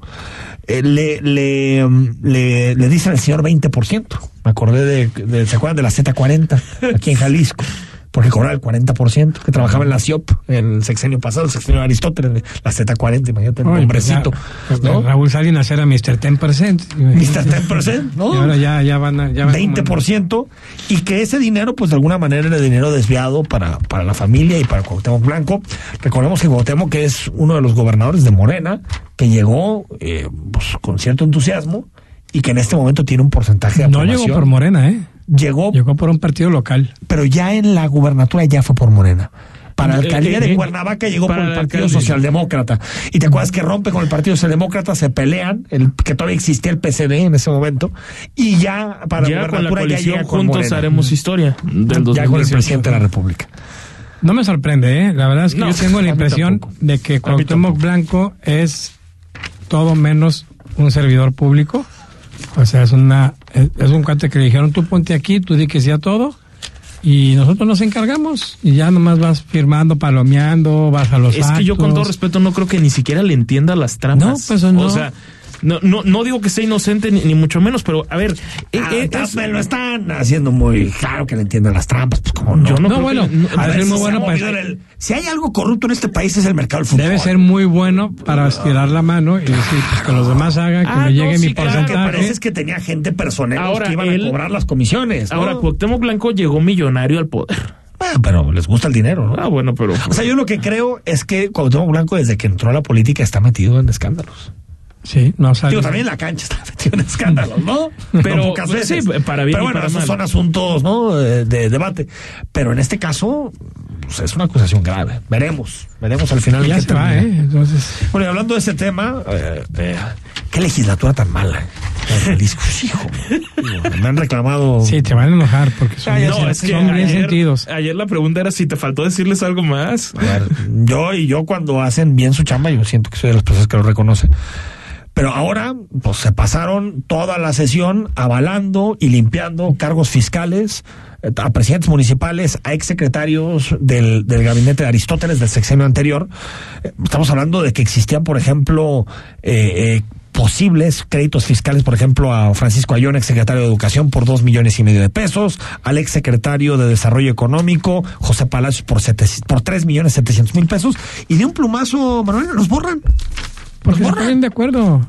eh, le, le, mm, le, le dicen al señor 20%. Me acordé de, de- ¿se acuerdan de la Z40 aquí en Jalisco? Porque cobraba el 40%, que trabajaba en la CIOP en el sexenio pasado, el sexenio de Aristóteles, la Z40, imagínate, Oye, pues hombrecito. ya, ¿no? Raúl Salinas era Mr. 10%. Mr. 10%, ¿no? Y ahora ya, ya van a... Ya van 20% y que ese dinero pues de alguna manera era dinero desviado para, para la familia y para Cuauhtémoc Blanco. Recordemos que Cuauhtémoc que es uno de los gobernadores de Morena que llegó eh, pues, con cierto entusiasmo y que en este momento tiene un porcentaje de No llegó por Morena, ¿eh? Llegó, Llegó por un partido local. pero ya en la gubernatura ya fue por Morena. Para la Eh, alcaldía eh, de eh, Cuernavaca llegó por el Partido. Socialdemócrata. Y te acuerdas que rompe con el Partido Socialdemócrata, se pelean, el, que todavía existía el PCD en ese momento, y ya para ya con la gubernatura ya coalición llega con juntos Morena. haremos historia del Ya con el 2018. presidente de la República. No me sorprende, ¿eh? La verdad es que No, yo tengo la impresión de que Cuauhtémoc Blanco es todo menos un servidor público. O sea, es una es, es un cuate que le dijeron, tú ponte aquí, tú di que sí a todo, y nosotros nos encargamos, y ya nomás vas firmando, palomeando, vas a los Es que yo con todo actos. respeto no creo que ni siquiera le entienda las trampas. No, pues, no. O sea, no, no, no digo que sea inocente ni, ni mucho menos, pero a ver, eh, Ah, eh, es- me lo están haciendo muy claro que le entiendan las trampas, pues como no. Yo no, No, bueno, que, no- a ver, muy se bueno, el- si hay algo corrupto en este país es el mercado del fútbol. Debe ser muy bueno para estirar la mano y decir pues, que los demás hagan, que Ah, me llegue no, mi sí, claro, Lo que porcentaje. parece es que tenía gente personal Ahora, que iban él- a cobrar las comisiones. ¿no? ahora Cuauhtémoc Blanco llegó millonario al poder. Ah, pero les gusta el dinero, ¿no? Ah, bueno, pero O sea, yo lo que creo es que Cuauhtémoc Blanco desde que entró a la política está metido en escándalos. Sí, no sale. Digo, también la cancha está *laughs* metido en escándalos, ¿no? *laughs* Pero, pocas pues, veces. sí, para bien Pero y bueno, para esos mal. son asuntos, ¿no? De, de debate. Pero en este caso, pues es una acusación grave. Veremos, veremos al final. Ya qué se va, termina. ¿eh? Entonces, Bueno, y hablando de ese tema, eh, eh, qué legislatura tan mala. *laughs* Hijo. Me han reclamado. sí, te van a enojar porque son, bien, No, es que son bien ayer, sentidos. ayer la pregunta era si te faltó decirles algo más. A ver, yo y yo cuando hacen bien su chamba, yo siento que soy de las personas que lo reconoce. Pero ahora, pues se pasaron toda la sesión avalando y limpiando cargos fiscales eh, a presidentes municipales, a exsecretarios del, del gabinete de Aristóteles del sexenio anterior. Eh, Estamos hablando de que existían, por ejemplo, eh, eh, posibles créditos fiscales, por ejemplo, a Francisco Ayón, exsecretario de Educación, por dos millones y medio de pesos, al exsecretario de Desarrollo Económico, José Palacios, por, por tres millones setecientos mil pesos, y de un plumazo, Manuel, los borran. Porque se ponen de acuerdo.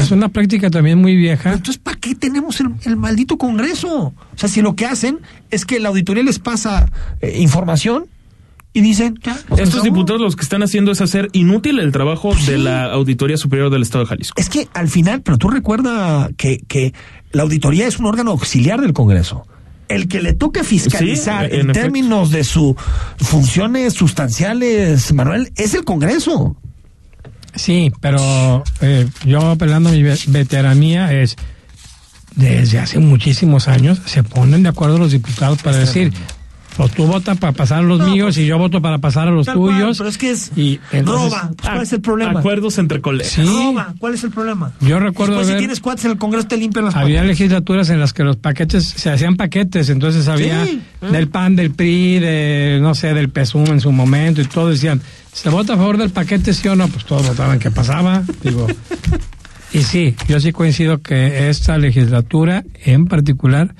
Es una práctica también muy vieja. Entonces, ¿para qué tenemos el, el maldito Congreso? O sea, si lo que hacen es que la auditoría les pasa eh, información y dicen, ya, pues, Estos diputados lo que están haciendo es hacer inútil el trabajo de la Auditoría Superior del Estado de Jalisco. Es que al final, pero tú recuerda que, que la auditoría es un órgano auxiliar del Congreso. El que le toca fiscalizar Sí, en, en efecto. términos de sus funciones sustanciales, Manuel, es el Congreso. Sí, pero eh, yo apelando a mi ve- veteranía es desde hace muchísimos años se ponen de acuerdo los diputados para decir pues tú votas para pasar a los míos y yo voto para pasar a los Tal cual, tuyos. pero es que es y entonces- roba. Pues, ¿Cuál es el problema? Acuerdos entre colegas. Sí. Roba. ¿Cuál es el problema? Yo recuerdo Después, si haber- tienes cuates en el Congreso, te limpian las Había legislaturas en las que los paquetes se hacían paquetes, entonces había Sí, del PAN, del PRI, de no sé, del PESUM en su momento y todos decían, ¿se vota a favor del paquete sí o no? Pues todos votaban que pasaba, digo. *laughs* Y sí, yo sí coincido que esta legislatura en particular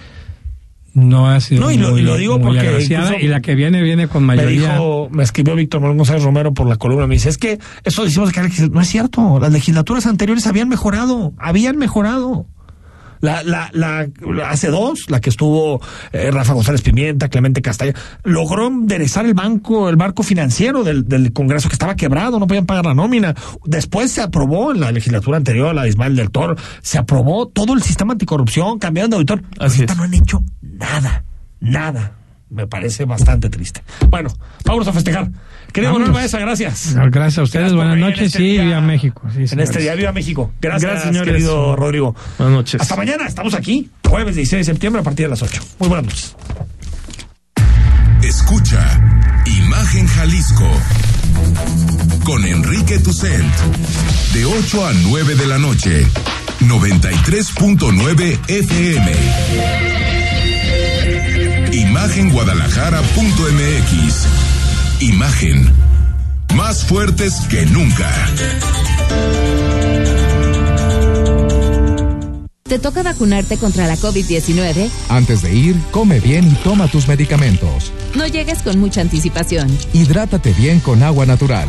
no ha sido No, y lo- muy, y lo digo porque incluso y la que viene viene con Me mayoría. dijo, me escribió Víctor Manuel González Romero por la columna, me dice, es que eso decimos que no es cierto, las legislaturas anteriores habían mejorado, habían mejorado. La, la, la, la- hace dos, la que estuvo eh, Rafa González Pimienta, Clemente Castalla, logró enderezar el banco, el barco financiero del, del Congreso que estaba quebrado, no podían pagar la nómina. Después se aprobó en la legislatura anterior, la de Ismael del Toro, se aprobó todo el sistema anticorrupción, cambiaron de auditor. Así Ahorita es. no han hecho nada, nada. Me parece bastante triste. Bueno, vámonos a festejar. Querido Manuel. Maesa, gracias. Gracias a ustedes, Gracias buenas noches este y día- viva México. Sí, en este día, viva México. Gracias, Gracias, señores. querido Rodrigo. Buenas noches. Hasta mañana, estamos aquí, jueves 16 de septiembre a partir de las 8. Muy buenas noches. Escucha Imagen Jalisco con Enrique Tucent de 8 a 9 de la noche 93.9 FM Imagenguadalajara.mx Imagen más fuertes que nunca. ¿Te toca vacunarte contra la COVID-19? Antes de ir, come bien y toma tus medicamentos. No llegues con mucha anticipación. Hidrátate bien con agua natural.